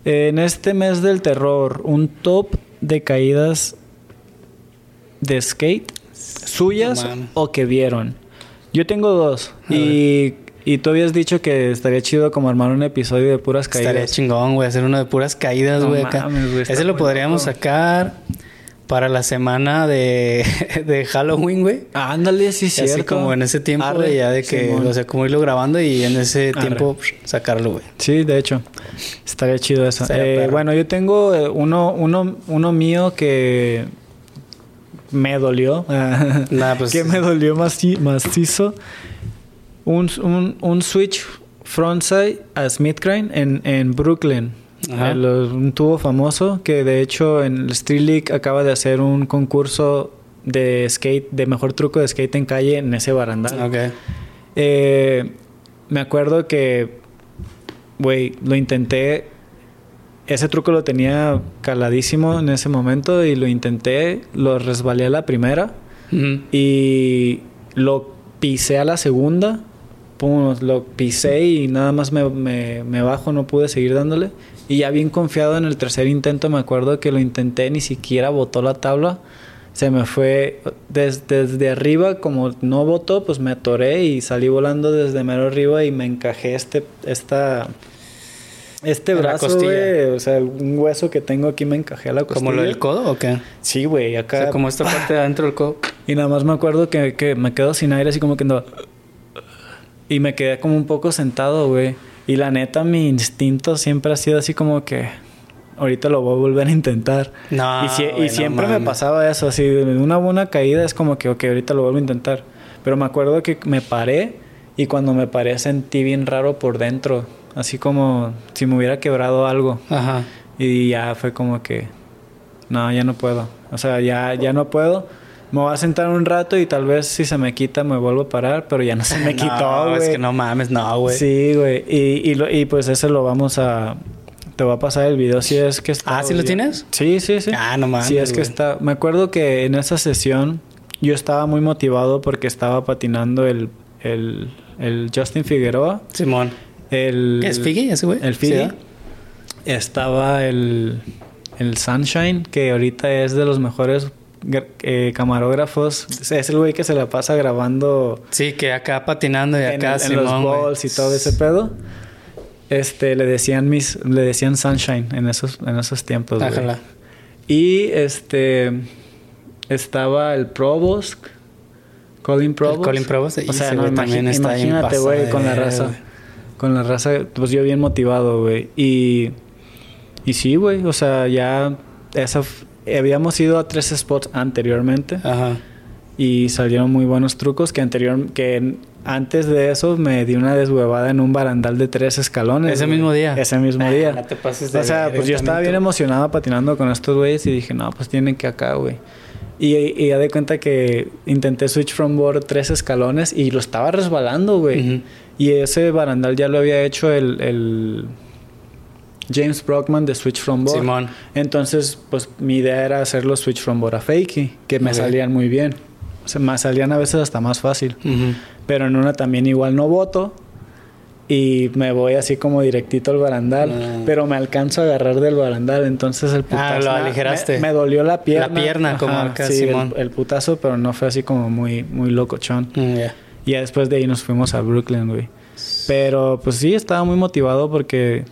En este mes del terror, un top de caídas de skate suyas o que vieron. Yo tengo dos. A Y, y tú habías dicho que estaría chido como armar un episodio de puras caídas. Estaría chingón, güey, hacer uno de puras caídas, No güey. acá. mames, güey, está Ese lo podríamos loco. sacar para la semana de, de Halloween, güey. Ah, ándale, sí, Así cierto. como en ese tiempo, Arre, güey, ya de que, Simón. o sea, como irlo grabando y en ese Arre. tiempo sacarlo, güey. Sí, de hecho. Estaría chido eso. Eh, bueno, yo tengo eh, uno, uno, uno mío que me dolió. Nah, pues- que me dolió maci- macizo. Un, un, un switch frontside a Smith Crane en, en Brooklyn. El- un tubo famoso que de hecho en el Street League acaba de hacer un concurso de skate, de mejor truco de skate en calle en ese barandal. Eh, me acuerdo que, güey, lo intenté. Ese truco lo tenía caladísimo en ese momento y lo intenté, lo resbalé a la primera y lo pisé a la segunda. Pum, lo pisé y nada más me, me- me bajo, no pude seguir dándole. Y ya bien confiado en el tercer intento, me acuerdo que lo intenté, ni siquiera botó la tabla. Se me fue des- desde arriba, como no botó, pues me atoré y salí volando desde mero arriba y me encajé este, esta, este En brazo, güey. O sea, un hueso que tengo aquí me encajé a la costilla. ¿Como lo del codo o qué? Sí, güey, O acá. sea, como esta parte de adentro del codo. Y nada más me acuerdo que, que me quedo sin aire, así como que andaba. Y me quedé como un poco sentado, güey. Y la neta, mi instinto siempre ha sido así como que. Ahorita lo voy a volver a intentar. No, y, sie- y güey, no siempre me pasaba eso, así, de una buena caída es como que, ok, ahorita lo vuelvo a intentar. Pero me acuerdo que me paré y cuando me paré sentí bien raro por dentro. Así como si me hubiera quebrado algo. Ajá. Y ya fue como que, no, ya no puedo. O sea, ya, ya no puedo. Me voy a sentar un rato y tal vez si se me quita me vuelvo a parar, pero ya no se me quitó, güey. es que no mames, no, güey. Sí, güey. Y, y, lo- y pues ese lo vamos a... Te voy a pasar el video si es que está... Ah, ¿sí lo tienes? Sí, sí, sí. Ah, no mames, Si es que está... Me acuerdo que en esa sesión yo estaba muy motivado porque estaba patinando el, el, el Justin Figueroa. Simón. El, ¿Qué es Figgy ese güey? El Figgy. ¿Sí? Estaba el, el Sunshine, que ahorita es de los mejores eh, camarógrafos. Es el güey que se la pasa grabando Sí, que acá patinando y en, acá el- en los Simón, güey. balls y todo ese pedo. Este, le decían mis, le decían Sunshine en esos, en esos tiempos, güey. Y este estaba el Provost, Colin Provost. Colin Provost, o sea, no, también está imagínate, güey, con la raza. Con la raza, pues yo bien motivado, güey. Y, y sí, güey, o sea, ya esa habíamos ido a tres spots anteriormente Ajá. y salieron muy buenos trucos que anterior que antes de eso me di una deshuevada en un barandal de tres escalones. ¿Ese güey. mismo día? Ese mismo día. no te pases de O sea, pues yo estaba bien emocionado patinando con estos güeyes y dije, no, pues tienen que acá, güey. Y, y ya de cuenta que intenté switch from board tres escalones y lo estaba resbalando, güey. Y ese barandal ya lo había hecho el, el James Brockman de Switch from Board. Simón. Entonces, pues mi idea era hacerlo Switch from Board a Fakey, que me salían muy bien. O sea, me salían a veces hasta más fácil. Pero en una también igual no voto. Y me voy así como directito al barandal. Ah. Pero me alcanzo a agarrar del barandal. Entonces el Ah, putazo. lo me- aligeraste. Me, dolió la pierna. La pierna, como acá, sí, el, Simón. el putazo, pero no fue así como muy, muy locochón. Ya. Y ya después de ahí nos fuimos a Brooklyn, güey. Pero pues sí, estaba muy motivado porque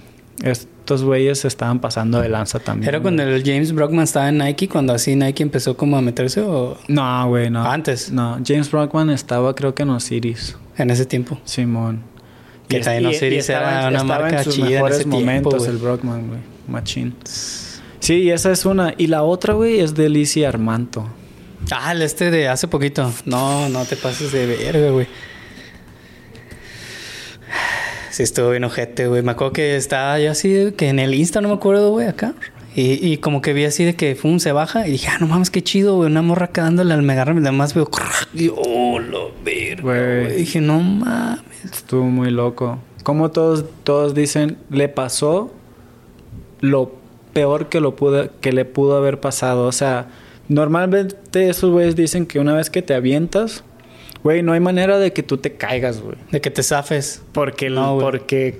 estos güeyes se estaban pasando de lanza también. ¿Era cuando el James Brockman estaba en Nike? Cuando así Nike empezó como a meterse o No, güey, no. Antes. No, James Brockman estaba creo que en Osiris. en ese tiempo? Simón. Que también Osiris era en- una estaba marca en sus chida en mejores ese tiempo, momentos el Brockman, güey. Machín. Sí, y esa es una. Y la otra, güey, es de Lizzie Armanto. Ah, el este de hace poquito. No, no te pases de verga, güey. Sí, estuvo bien ojete, güey. Me acuerdo que estaba yo así, de que en el Insta, no me acuerdo, güey, acá. Y, y como que vi así de que fum, se baja. Y dije, ah, no mames, qué chido, güey. Una morra acá dándole al megarra. Y además veo, y oh, lo verga, Güey. güey. Dije, no mames. Estuvo muy loco. Como todos, todos dicen, le pasó lo peor que, lo pudo, que le pudo haber pasado. O sea, normalmente esos güeyes dicen que una vez que te avientas, güey, no hay manera de que tú te caigas, güey. De que te zafes. Porque, el, No, porque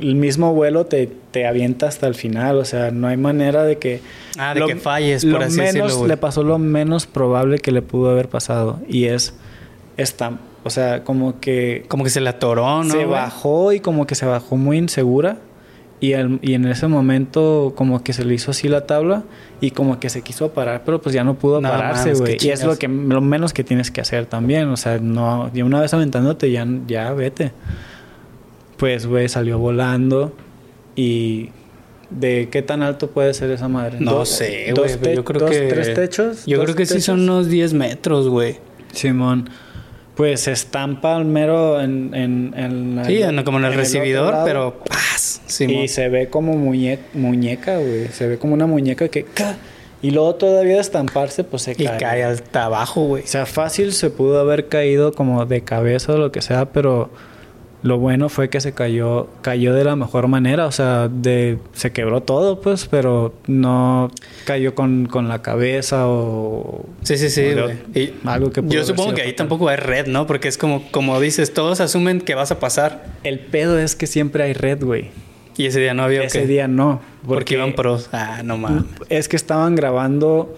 el mismo vuelo te, te avienta hasta el final. O sea, no hay manera de que... Ah, de que falles, por lo así menos, decirlo. Le pasó lo menos probable que le pudo haber pasado. Y es... Esta, o sea, como que... Como que se le atoró, ¿no? se güey? bajó y como que se bajó muy insegura. Y, al- y en ese momento como que se le hizo así la tabla y como que se quiso parar, pero pues ya no pudo No pararse, güey. Y es lo que lo menos que tienes que hacer también, o sea, no y una vez aventándote ya ya vete. Pues güey salió volando y de qué tan alto puede ser esa madre? No sé, güey. Yo creo dos- que. tres techos. Yo ¿Dos creo que sí son unos 10 metros, güey. Simón. Pues se estampa al mero en, en, en la- Sí, en- como en el recibidor, pero ¡paz! Y se ve como muñe- muñeca, güey. Se ve como una muñeca que... ¡ca! Y luego todavía de estamparse, pues se Y cae. cae hasta abajo, güey. O sea, fácil se pudo haber caído como de cabeza o lo que sea, pero lo bueno fue que se cayó, cayó de la mejor manera. O sea, de, se quebró todo, pues, pero no cayó con, con la cabeza o... Sí, sí, sí, güey. algo que Yo supongo que ahí fatal. tampoco hay red, ¿no? Porque es como, como dices, todos asumen que vas a pasar. El pedo es que siempre hay red, güey. Y ese día no había. ¿o Ese día no. Porque, iban pros. Ah, no mames. Es que estaban grabando.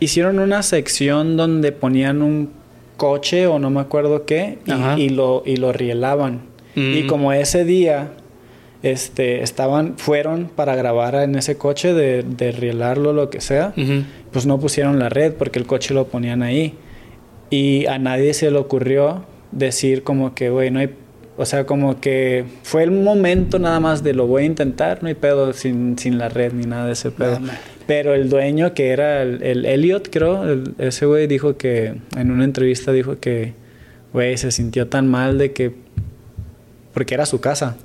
Hicieron una sección donde ponían un coche o no me acuerdo qué y, y lo y lo rielaban. Mm. Y como ese día este estaban fueron para grabar en ese coche de, de rielarlo lo que sea, pues no pusieron la red porque el coche lo ponían ahí. Y a nadie se le ocurrió decir como que, güey, no hay... O sea, como que fue el momento nada más de lo voy a intentar, no hay pedo sin, sin la red ni nada de ese pedo. No. Pero el dueño que era el, el Elliot, creo, el- ese güey dijo que, en una entrevista dijo que, güey, se sintió tan mal de que, porque era su casa,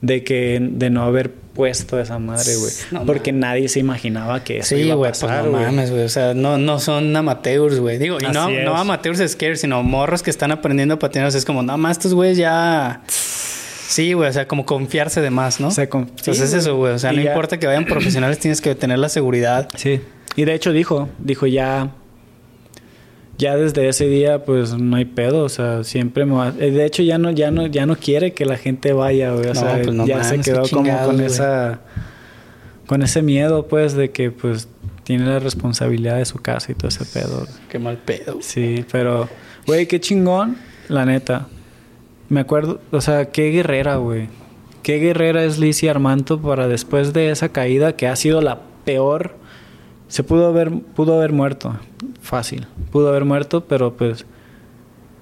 de que, de no haber puesto esa madre, güey. No porque nadie se imaginaba que eso Sí, iba a pues no mames, güey. O sea, no, no son amateurs, güey. Digo, y no, Así no es. amateurs scared, sino morros que están aprendiendo a patinar. O sea, es como, no más, estos güeyes ya. Sí, güey, o sea, como confiarse de más, ¿no? Con- Entonces sí, es eso, güey. O sea, no ya- importa que vayan profesionales, tienes que tener la seguridad. Sí. Y de hecho dijo, dijo ya, ya desde ese día pues no hay pedo, o sea, siempre me va- eh, de hecho ya no ya no ya no quiere que la gente vaya, güey, o No, sea, pues no ya se quedó como con güey. esa con ese miedo pues de que pues tiene la responsabilidad de su casa y todo ese pedo. Qué mal pedo. Sí, pero güey, qué chingón, la neta. Me acuerdo, o sea, qué guerrera, güey. Qué guerrera es Lizzie Armanto para después de esa caída que ha sido la peor. Se pudo haber, pudo haber muerto. Fácil. Pudo haber muerto, pero pues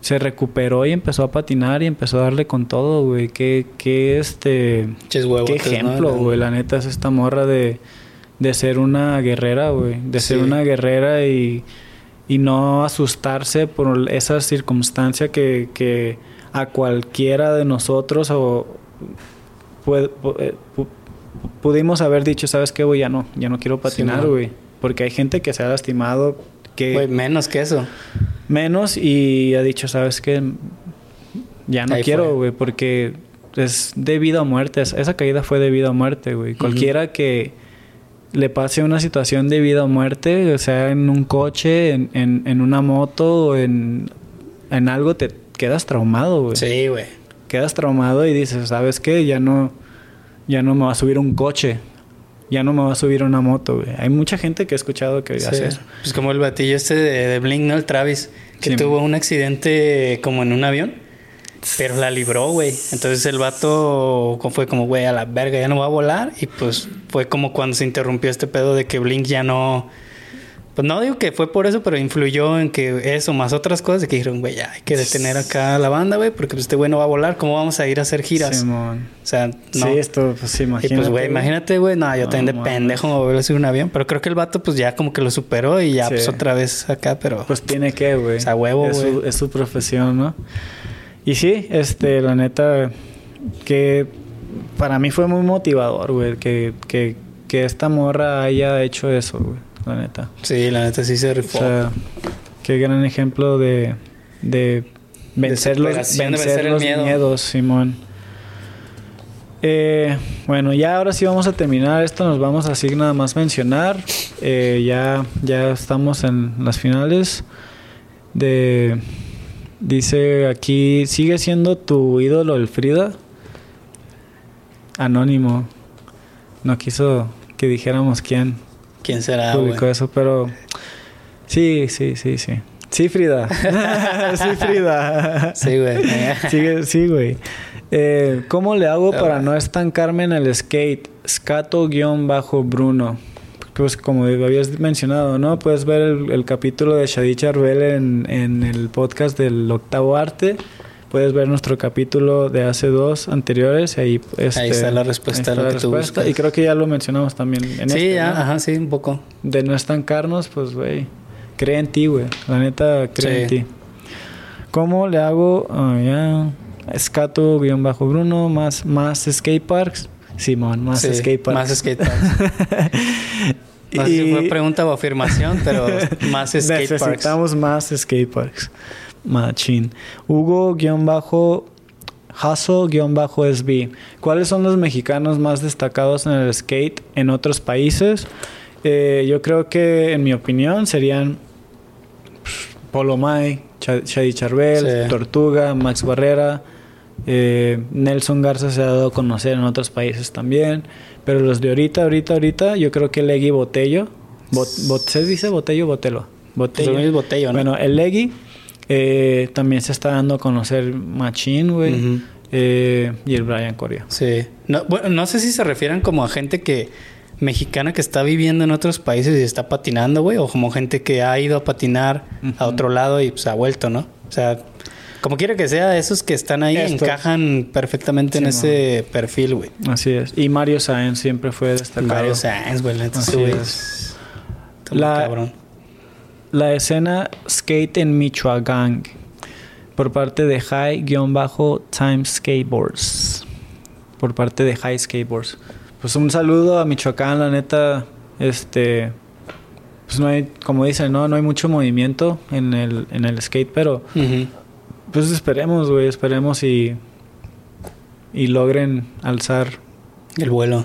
se recuperó y empezó a patinar y empezó a darle con todo, güey. Qué, qué este. Ches huevos. Qué ejemplo, güey. La neta es esta morra de, de ser una guerrera, güey. De ser una guerrera y, y no asustarse por esa circunstancia que, que a cualquiera de nosotros o puede- eh, pu- pudimos haber dicho, ¿sabes qué, güey? Ya no, ya no quiero patinar, güey. Porque hay gente que se ha lastimado, que menos que eso. menos y ha dicho, ¿sabes qué? Ya no Ahí quiero, güey, porque es de vida o muerte. Es- Esa caída fue de vida o muerte, güey. Cualquiera que le pase una situación de vida o muerte, o sea, en un coche, en, en, en una moto, o en, en algo, te quedas traumado, güey. Sí, güey. Quedas traumado y dices, ¿sabes qué? Ya no, ya no me va a subir un coche. Ya no me va a subir una moto, güey. Hay mucha gente que he escuchado que Sí. hace eso. Pues como el batillo este de, de Blink, ¿no? El Travis, que Sí, tuvo un accidente como en un avión, pero la libró, güey. Entonces el vato fue como, güey, a la verga, ya no va a volar. Y pues fue como cuando se interrumpió este pedo de que Blink ya no. Pues no digo que fue por eso, pero influyó en que eso, más otras cosas, de que dijeron, güey, ya hay que detener acá a la banda, güey, porque pues este güey no va a volar, ¿cómo vamos a ir a hacer giras? Simón. O sea, no. Sí, esto, pues sí, Y imagínate. pues, güey, imagínate, güey, no, yo No, también de mames. pendejo me voy a subir un avión, pero creo que el vato, pues ya como que lo superó y ya, Sí. pues otra vez acá, pero. Pues tiene que, güey. O sea, huevo, es su, güey. es su profesión, ¿no? Y sí, este, la neta, que para mí fue muy motivador, güey, que, que, que esta morra haya hecho eso, güey, la neta. Sí, la neta sí se O rifó. sea, qué gran ejemplo de, de vencer los, vencer los miedo. miedos, Simón. Eh, bueno, ya ahora sí vamos a terminar esto, nos vamos a así nada más mencionar. Eh, ya, ya estamos en las finales. De dice aquí, ¿sigue siendo tu ídolo el Frida? Anónimo. No quiso que dijéramos quién ¿Quién será, publicó eso, pero sí, sí, sí, sí. Sí, Frida. sí, Frida. Sí, güey. Sí, güey. Eh, ¿Cómo le hago para no estancarme en el skate? Scato-Bruno. Pues como habías mencionado, ¿no? Puedes ver el, el capítulo de Shadi Charbel en, en el podcast del octavo arte. Puedes ver nuestro capítulo de hace dos anteriores. Ahí, este, Ahí está la respuesta a ahí lo está que tú respuesta. buscas. Y creo que ya lo mencionamos también en sí, este, ya, ¿no? ajá, sí, un poco. de no estancarnos, pues, güey, cree en ti, güey. La neta, cree en Sí. ti. ¿Cómo le hago? Ah, ya. Escato, guion bajo Bruno, más, más skate parks. Simón, más Sí, skate parks. Más skate parks. No sé si fue pregunta o afirmación, pero más skate parks. Necesitamos más skate parks. Machín. Hugo, guion bajo Hasso, guion bajo SB. ¿Cuáles son los mexicanos más destacados en el skate en otros países? Eh, yo creo que, en mi opinión, serían pff, Polo Mai, Cha- Shadi Charbel, Sí. Tortuga, Max Barrera. eh, Nelson Garza se ha dado a conocer en otros países también. Pero los de ahorita, ahorita, ahorita, yo creo que Legui Botello. Bot- bot- ¿Se dice Botello o Botelo? Botello. Pues botello, ¿no? Bueno, el Legui eh, también se está dando a conocer Machín, güey. Eh, y el Brian Coria. Sí. No, bueno, no sé si se refieren como a gente que mexicana que está viviendo en otros países y está patinando, güey, o como gente que ha ido a patinar a otro lado y pues ha vuelto, ¿no? O sea, como quiera que sea, esos que están ahí Esto. encajan perfectamente en ese perfil, güey. Así es. Y Mario Sáenz siempre fue destacado. Varios Sainz, güey, ese güey La- cabrón. La escena skate en Michoacán por parte de High-Time Skateboards. Por parte de High Skateboards. Pues un saludo a Michoacán, la neta, este pues no hay, como dicen, no, no hay mucho movimiento en el, en el skate, pero pues esperemos, güey, esperemos y y logren alzar El vuelo.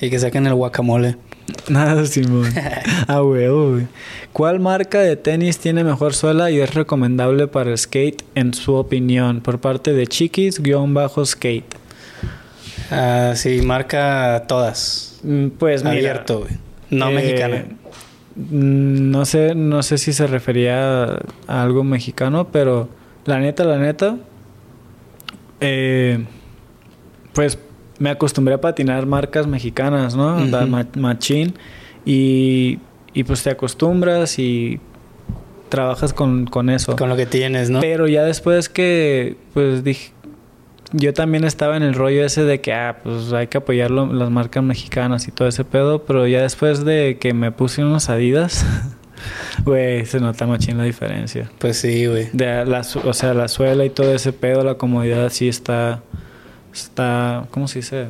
Y que saquen el guacamole. Nada, Simón. ah, huevo, güey. ¿Cuál marca de tenis tiene mejor suela y es recomendable para el skate en su opinión? Por parte de Chiquis-Skate. Ah, sí, marca todas. Mm, Pues mira, Abierto, güey. No eh, mexicana. mm, No sé, no sé si se refería a, a algo mexicano, pero la neta, la neta, eh, pues me acostumbré a patinar marcas mexicanas, ¿no? Ujú. ma- machín y, y pues te acostumbras y trabajas con, con eso. Con lo que tienes, ¿no? Pero ya después que, pues dije, yo también estaba en el rollo ese de que, ah, pues hay que apoyar lo- las marcas mexicanas y todo ese pedo, pero ya después de que me puse unos Adidas, güey, se nota machín la diferencia. Pues sí, güey. O sea, la suela y todo ese pedo, la comodidad sí está, está, ¿cómo se dice?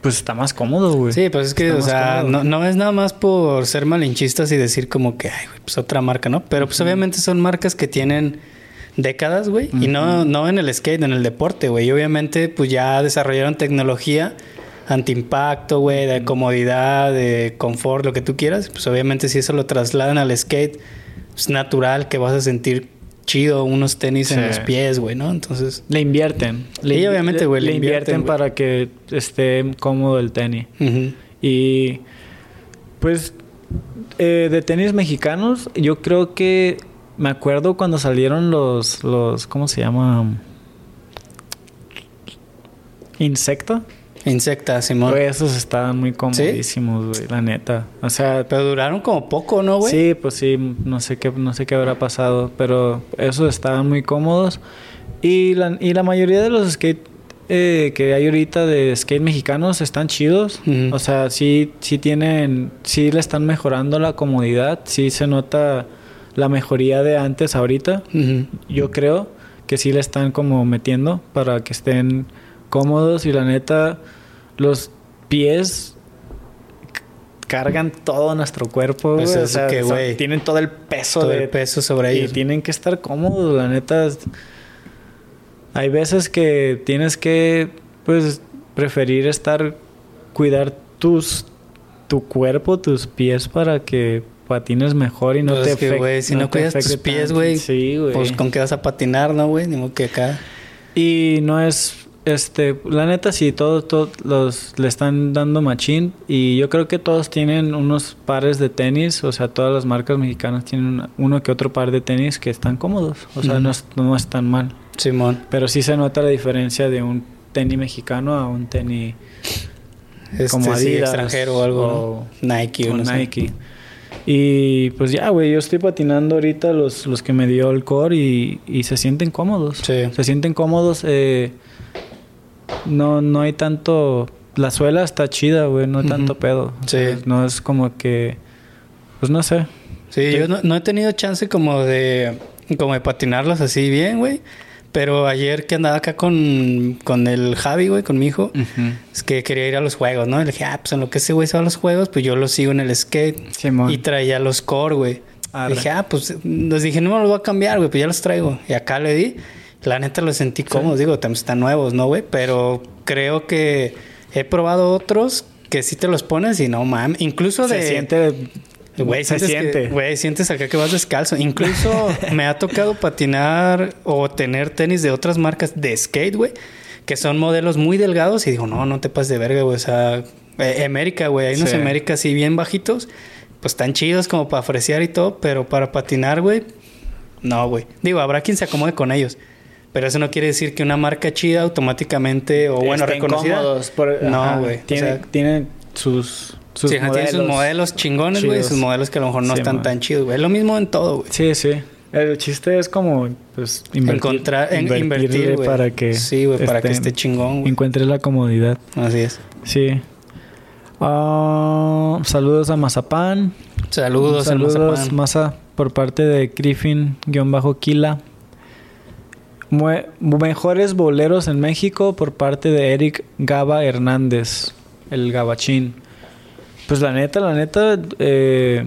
Pues está más cómodo, güey. Sí, pues es que, Está o sea, cómodo. no, no es nada más por ser malinchistas y decir como que, ay, güey, pues otra marca, ¿no? Pero pues obviamente son marcas que tienen décadas, güey. Y no, no en el skate, en el deporte, güey. Y obviamente, pues ya desarrollaron tecnología antiimpacto, güey, de comodidad, de confort, lo que tú quieras. Pues obviamente si eso lo trasladan al skate, es natural que vas a sentir chido unos tenis en los pies, güey, ¿no? Entonces, Le invierten. Le, Sí, obviamente, güey, Le, le invierten, para que esté cómodo el tenis. Y pues eh, de tenis mexicanos, yo creo que me acuerdo cuando salieron los, los ¿cómo se llama? Insecta. Insecta, Simón. Güey, esos estaban muy comodísimos, güey, la neta. O sea, Pero duraron como poco, ¿no, güey? sí, pues sí, no sé qué, no sé qué habrá pasado, pero esos estaban muy cómodos. Y la, y la mayoría de los skate eh, que hay ahorita de skate mexicanos están chidos. O sea, sí, sí tienen, sí le están mejorando la comodidad, sí se nota la mejoría de antes ahorita. Yo creo que sí le están como metiendo para que estén cómodos y la neta los pies cargan todo nuestro cuerpo, Pues. O sea, que, güey, tienen todo el peso Todo de el peso sobre y ellos. tienen que estar cómodos, la neta. Hay veces que tienes que, pues, preferir estar, cuidar tus, tu cuerpo, tus pies para que patines mejor y no Pues te afecte. güey, si no, cuidas tus pies, tanto. güey, Sí, güey. pues con qué vas a patinar, ¿no, güey? Ni modo que acá. Y no es, este, la neta sí, todos, todos los le están dando machín y yo creo que todos tienen unos pares de tenis, o sea, todas las marcas mexicanas tienen uno que otro par de tenis que están cómodos, o sea, no, es, no están mal. Simón. Pero sí se nota la diferencia de un tenis mexicano a un tenis Este, como sí, Adidas extranjero o algo, ¿no? Nike o o no sé. Nike. Y pues ya, güey, yo estoy patinando ahorita los, los que me dio el core y, y se sienten cómodos. Sí. Se sienten cómodos. eh, no, no hay tanto... La suela está chida, güey, no hay Ujú. tanto pedo. O Sí. sea, no es como que... Pues no sé. Sí, yo no, no he tenido chance como de, como de patinarlos así bien, güey. Pero ayer que andaba acá con, con el Javi, güey, con mi hijo, es que quería ir a los juegos, ¿no? Y le dije, ah, pues en lo que ese güey se va a los juegos, pues yo lo sigo en el skate. Simón. Y traía los core, güey. Arre. Dije, ah, pues les dije, no me los voy a cambiar, güey, pues ya los traigo. Y acá le di. La neta los sentí cómodos, digo, también están nuevos, ¿no, güey? Pero creo que he probado otros que sí te los pones y no mames. Incluso de. Se siente... Güey, se siente. Güey, sientes acá que vas descalzo. Incluso me ha tocado patinar o tener tenis de otras marcas de skate, güey, que son modelos muy delgados. Y digo, no, no te pases de verga, güey. O sea, eh, América, güey. Hay unos Sí. América así bien bajitos. Pues están chidos como para ofrecer y todo, pero para patinar, güey, no, güey. Digo, habrá quien se acomode con ellos. Pero eso no quiere decir que una marca chida automáticamente, o bueno, estén reconocida. por- no, güey. Tiene, O sea, tiene sus, sus sí, ajá, tiene sus modelos chingones, güey. Sus modelos que a lo mejor no Sí, están man. tan chidos, güey. Es lo mismo en todo, güey. Sí, sí. El chiste es como, pues, invertir, Encontrar, en- invertirle invertir, güey. para que... Sí, güey, para que esté chingón, güey. Encuentres la comodidad. Así es. Sí. Ah, saludos a Mazapán. Saludos, al Saludos, Mazapán. Maza, por parte de Griffin-Kila. Mejores boleros en México por parte de Eric Gaba Hernández, el Gabachín. Pues la neta, la neta, eh,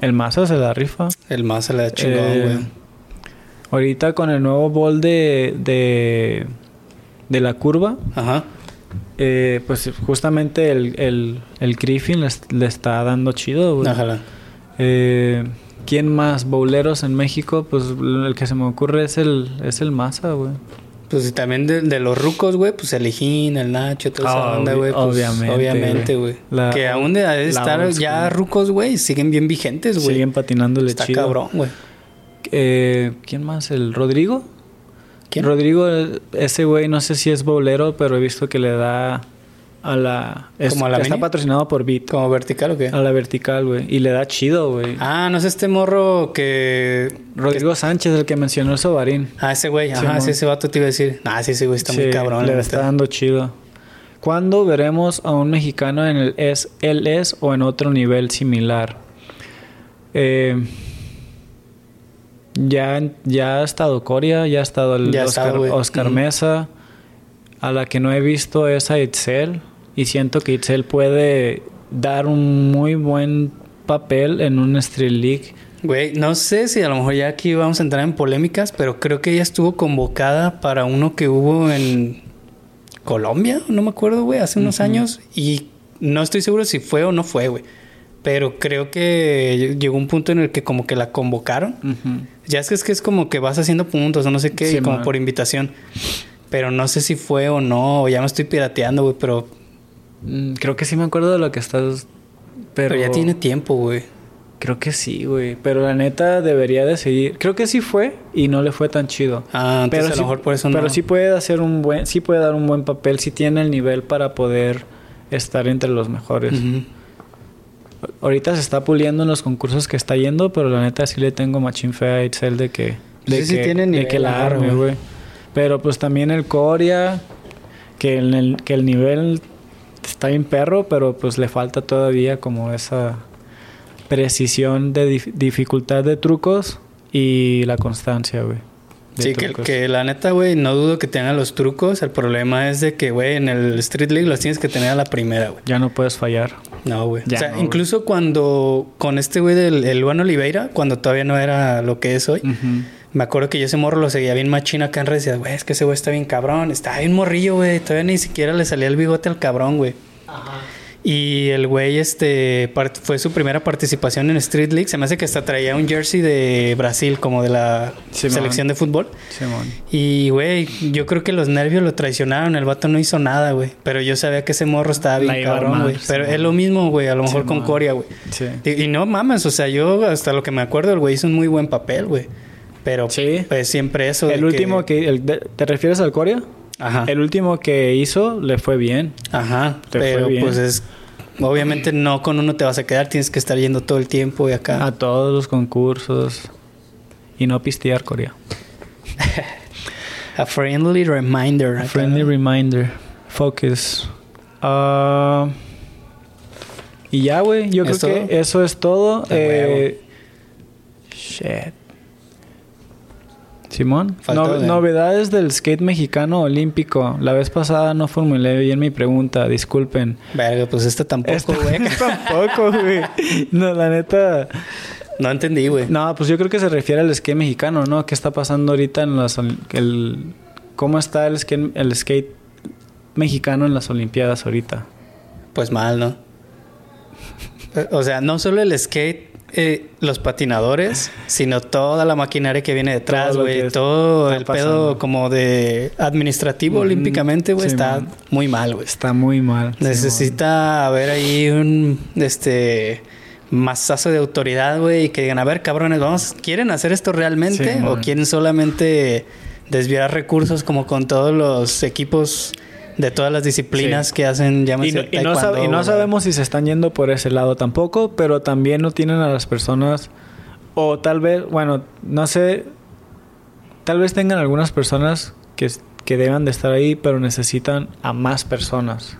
el Maza se la rifa. El se le da chingón, Eh, güey. ahorita con el nuevo bol de, de, de la curva, Ajá. eh, pues justamente el, el, el Griffin le, le está dando chido, güey. Ojalá. Eh, ¿Quién más? Bowleros en México, pues el que se me ocurre es el, es el Maza, güey. Pues y también de, de los rucos, güey, pues el Ejín, el Nacho, toda esa Ah, onda, obvi- güey. pues, obviamente, Obviamente, güey. Que aún de, estar ya rucos, güey, siguen bien vigentes, güey. Siguen patinándole Está chido. cabrón, güey. Eh, ¿Quién más? ¿El Rodrigo? ¿Quién? Rodrigo, eh, ese güey, no sé si es bowlero, pero he visto que le da a la... es- ¿Como a la está mini? patrocinado por Beat. ¿Como vertical o qué? A la vertical, güey. Y le da chido, güey. Ah, no es este morro que... Rodrigo Sánchez, el que mencionó el Sobarín. Ah, ese güey. Ajá, sí, ese vato te iba a decir. Ah, sí, ese güey está muy cabrón. Le está dando chido. ¿Cuándo veremos a un mexicano en el es, él es o en otro nivel similar? Eh, ya, ya ha estado Coria, ya ha estado el Ya Oscar, Ujú. Mesa. A la que no he visto es a Itzel. Y siento que Itzel puede dar un muy buen papel en un Street League. Güey, no sé si a lo mejor ya aquí vamos a entrar en polémicas, pero creo que ella estuvo convocada para uno que hubo en Colombia, no me acuerdo, güey, hace unos años. Y no estoy seguro si fue o no fue, güey. Pero creo que llegó un punto en el que como que la convocaron. Ya es que es que es como que vas haciendo puntos o no sé qué, Sí, y como man. por invitación. Pero no sé si fue o no, o ya me estoy pirateando, güey, pero, Creo que sí me acuerdo de lo que estás... pero, Pero, ya tiene tiempo, güey. Creo que sí, güey. Pero la neta debería de seguir. Creo que sí fue y no le fue tan chido. Ah, entonces pero a sí, lo mejor por eso no. Pero sí puede hacer un buen, sí puede dar un buen papel, sí tiene el nivel para poder estar entre los mejores. Ahorita se está puliendo en los concursos que está yendo, pero la neta sí le tengo machín fe a Itzel de que, de Sí, sí que, de nivel, que la arme, güey. Pero pues también el Coria, que el, que el nivel está bien perro, pero pues le falta todavía como esa precisión de dif- dificultad de trucos y la constancia, güey. Sí, que, que la neta, güey, no dudo que tengan los trucos. El problema es de que, güey, en el Street League los tienes que tener a la primera, güey. Ya no puedes fallar. No, güey. O sea, no, incluso cuando con este güey del el Juan Oliveira, cuando todavía no era lo que es hoy, Ujú. Me acuerdo que yo ese morro lo seguía bien machino acá en redes. y decía, Güey, es que ese güey está bien cabrón. Está bien morrillo, güey. Todavía ni siquiera le salía el bigote al cabrón, güey. Y el güey, este, fue su primera participación en Street League. Se me hace que hasta traía un jersey de Brasil, como de la Simón. selección de fútbol. Simón. Y, güey, yo creo que los nervios lo traicionaron. El vato no hizo nada, güey. Pero yo sabía que ese morro estaba bien cabrón, güey. Pero Simón. es lo mismo, güey. A lo mejor con. Coria, güey. Sí. Y, y no mames, o sea, yo hasta lo que me acuerdo, el güey hizo un muy buen papel, güey. Pero, Sí. pues siempre eso. de El último que... el ¿Te refieres al Corea? Ajá. El último que hizo le fue bien. Ajá. Fue pero, bien. pues es. Obviamente no con uno te vas a quedar, tienes que estar yendo todo el tiempo y acá. A todos los concursos. Y no pistear Corea. A friendly reminder. A friendly reminder. Focus. Ah, y ya, güey. Yo creo que eso es todo. Eh, shit. Simón. Faltó No- de- Novedades del skate mexicano olímpico. La vez pasada no formulé bien mi pregunta. Disculpen. Verga, pues esta tampoco, güey. Tampoco, güey. No, la neta. No entendí, güey. No, pues yo creo que se refiere al skate mexicano, ¿no? ¿Qué está pasando ahorita en las... El, ¿Cómo está el skate, el skate mexicano en las Olimpiadas ahorita? Pues mal, ¿no? O sea, no solo el skate, eh, los patinadores, sino toda la maquinaria que viene detrás, güey. Todo el pedo como de administrativo olímpicamente, güey, Sí, está man. muy mal, güey. Está muy mal. Necesita haber ahí un este masazo de autoridad, güey, y que digan, a ver, cabrones, vamos, ¿quieren hacer esto realmente? Sí, ¿O quieren solamente desviar recursos como con todos los equipos de todas las disciplinas Sí. que hacen, Y no, y no sab- y no sabemos si se están yendo por ese lado tampoco, pero también no tienen a las personas, o tal vez, bueno, no sé, tal vez tengan algunas personas que, que deban de estar ahí, pero necesitan a más personas.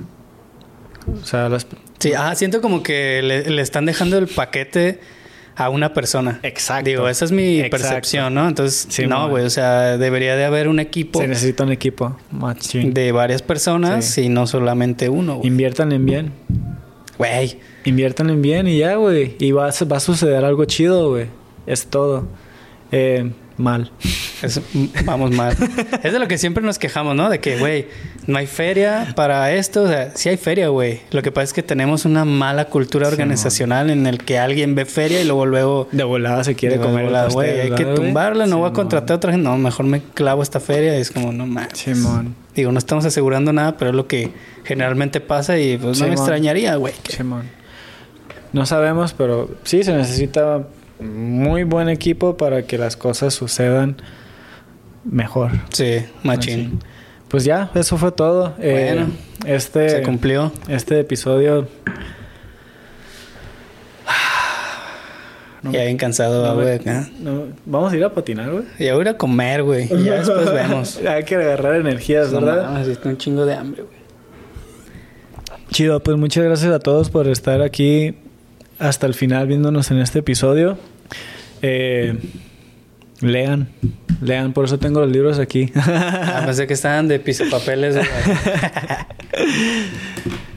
O sea, las... Sí, ah, siento como que le, le están dejando el paquete a una persona. Exacto. Digo, esa es mi Exacto. percepción, ¿no? Entonces, Sí, no, güey, o sea, debería de haber un equipo Se necesita un equipo machín. de varias personas Sí. y no solamente uno, güey. Inviértanle en bien. Güey, Inviértanle en bien y ya, güey. Y va a, va a suceder algo chido, güey. Es todo. Eh, mal. Es- vamos mal. es de lo que siempre nos quejamos, ¿no? De que, güey, no hay feria para esto. O sea, sí hay feria, güey. Lo que pasa es que tenemos una mala cultura Sí, organizacional en el que alguien ve feria y luego luego... De volada se quiere comer el volada, güey, hay que tumbarla, no voy a contratar a otra gente. No, mejor me clavo esta feria. Y es como, no mames. Simón. Digo, no estamos asegurando nada, pero es lo que generalmente pasa y pues no me extrañaría, güey. Simón. No sabemos, pero sí se necesita muy buen equipo para que las cosas sucedan mejor. Sí, machín. Pues ya, eso fue todo. Eh, Bueno, este, Se cumplió. este episodio. No ya bien cansado, no güey. acá. no- vamos a ir a patinar, güey. Ya voy a ir a comer, güey. Ya después vemos. Hay que agarrar energías, No ¿verdad? mames, estoy un chingo de hambre, güey. Chido, pues muchas gracias a todos por estar aquí hasta el final viéndonos en este episodio. Eh, lean, lean, por eso tengo los libros aquí. Ah, pensé que estaban de pisapapeles.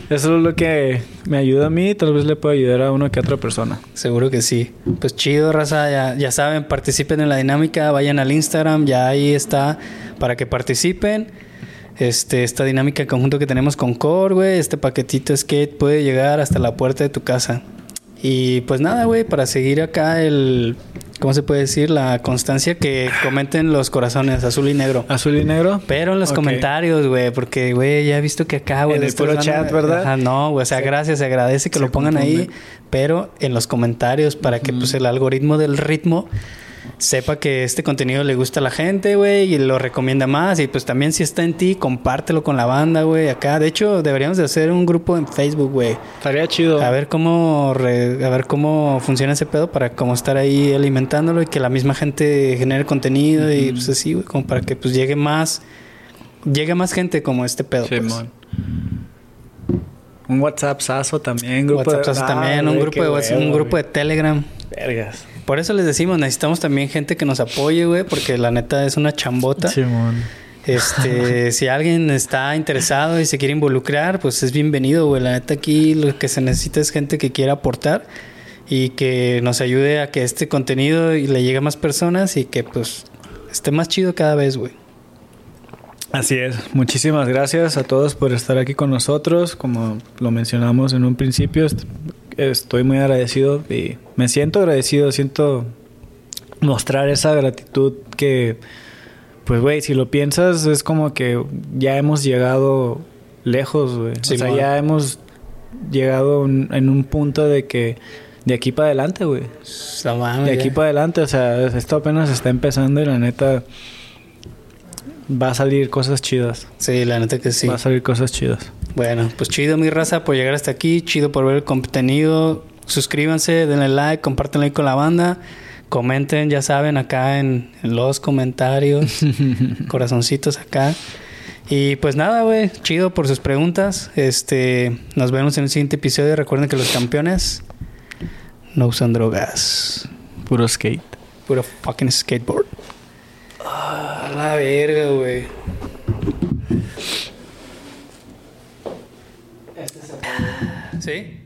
Eso es lo que me ayuda a mí, tal vez le pueda ayudar a una que otra persona. Seguro que sí. Pues chido, raza. Ya, ya saben, participen en la dinámica. Vayan al Instagram, ya ahí está para que participen. Este, esta dinámica en conjunto que tenemos con Core, güey. Este paquetito skate puede llegar hasta la puerta de tu casa. Y pues nada, güey, para seguir acá el. ¿Cómo se puede decir? La constancia que comenten los corazones azul y negro. Azul y negro. Pero en los comentarios, güey, porque, güey, ya he visto que acá, güey. En el puro chat, ¿verdad? Ajá, no, güey, o sea, Se- gracias, se agradece que se lo pongan ahí, pero en los comentarios para que, pues, el algoritmo del ritmo sepa que este contenido le gusta a la gente, güey, y lo recomienda más. Y pues también si está en ti, compártelo con la banda, güey, acá. De hecho, deberíamos de hacer un grupo en Facebook, güey. Estaría chido. A ver cómo re- a ver cómo funciona ese pedo para como estar ahí alimentándolo y que la misma gente genere contenido y pues así, güey, como para que pues llegue más llegue más gente como este pedo. pues. Un WhatsApp sazo también, grupo WhatsApp de... también, Ah, un grupo de WhatsApp, un grupo de. Telegram. Vergas. Por eso les decimos, necesitamos también gente que nos apoye, güey, porque la neta es una chambota. Simón. Este, si alguien está interesado y se quiere involucrar, pues es bienvenido, güey. La neta aquí lo que se necesita es gente que quiera aportar y que nos ayude a que este contenido le llegue a más personas y que pues esté más chido cada vez, güey. Así es. Muchísimas gracias a todos por estar aquí con nosotros. Como lo mencionamos en un principio, estoy muy agradecido y me siento agradecido. Siento mostrar esa gratitud que, pues, güey, si lo piensas, es como que ya hemos llegado lejos, güey. o sea, ya hemos llegado un- en un punto de que de aquí para adelante, güey. No De aquí para adelante, o sea, esto apenas está empezando y la neta va a salir cosas chidas. Sí, la neta que sí. Va a salir cosas chidas. Bueno, pues chido mi raza por llegar hasta aquí, chido por ver el contenido. Suscríbanse, denle like, compártanlo ahí con la banda. Comenten, ya saben, acá en, en los comentarios. corazoncitos acá. Y pues nada, güey, chido por sus preguntas. Este, nos vemos en el siguiente episodio. Recuerden que los campeones no usan drogas. Puro skate. Puro fucking skateboard. A la verga, güey. ¿Sí?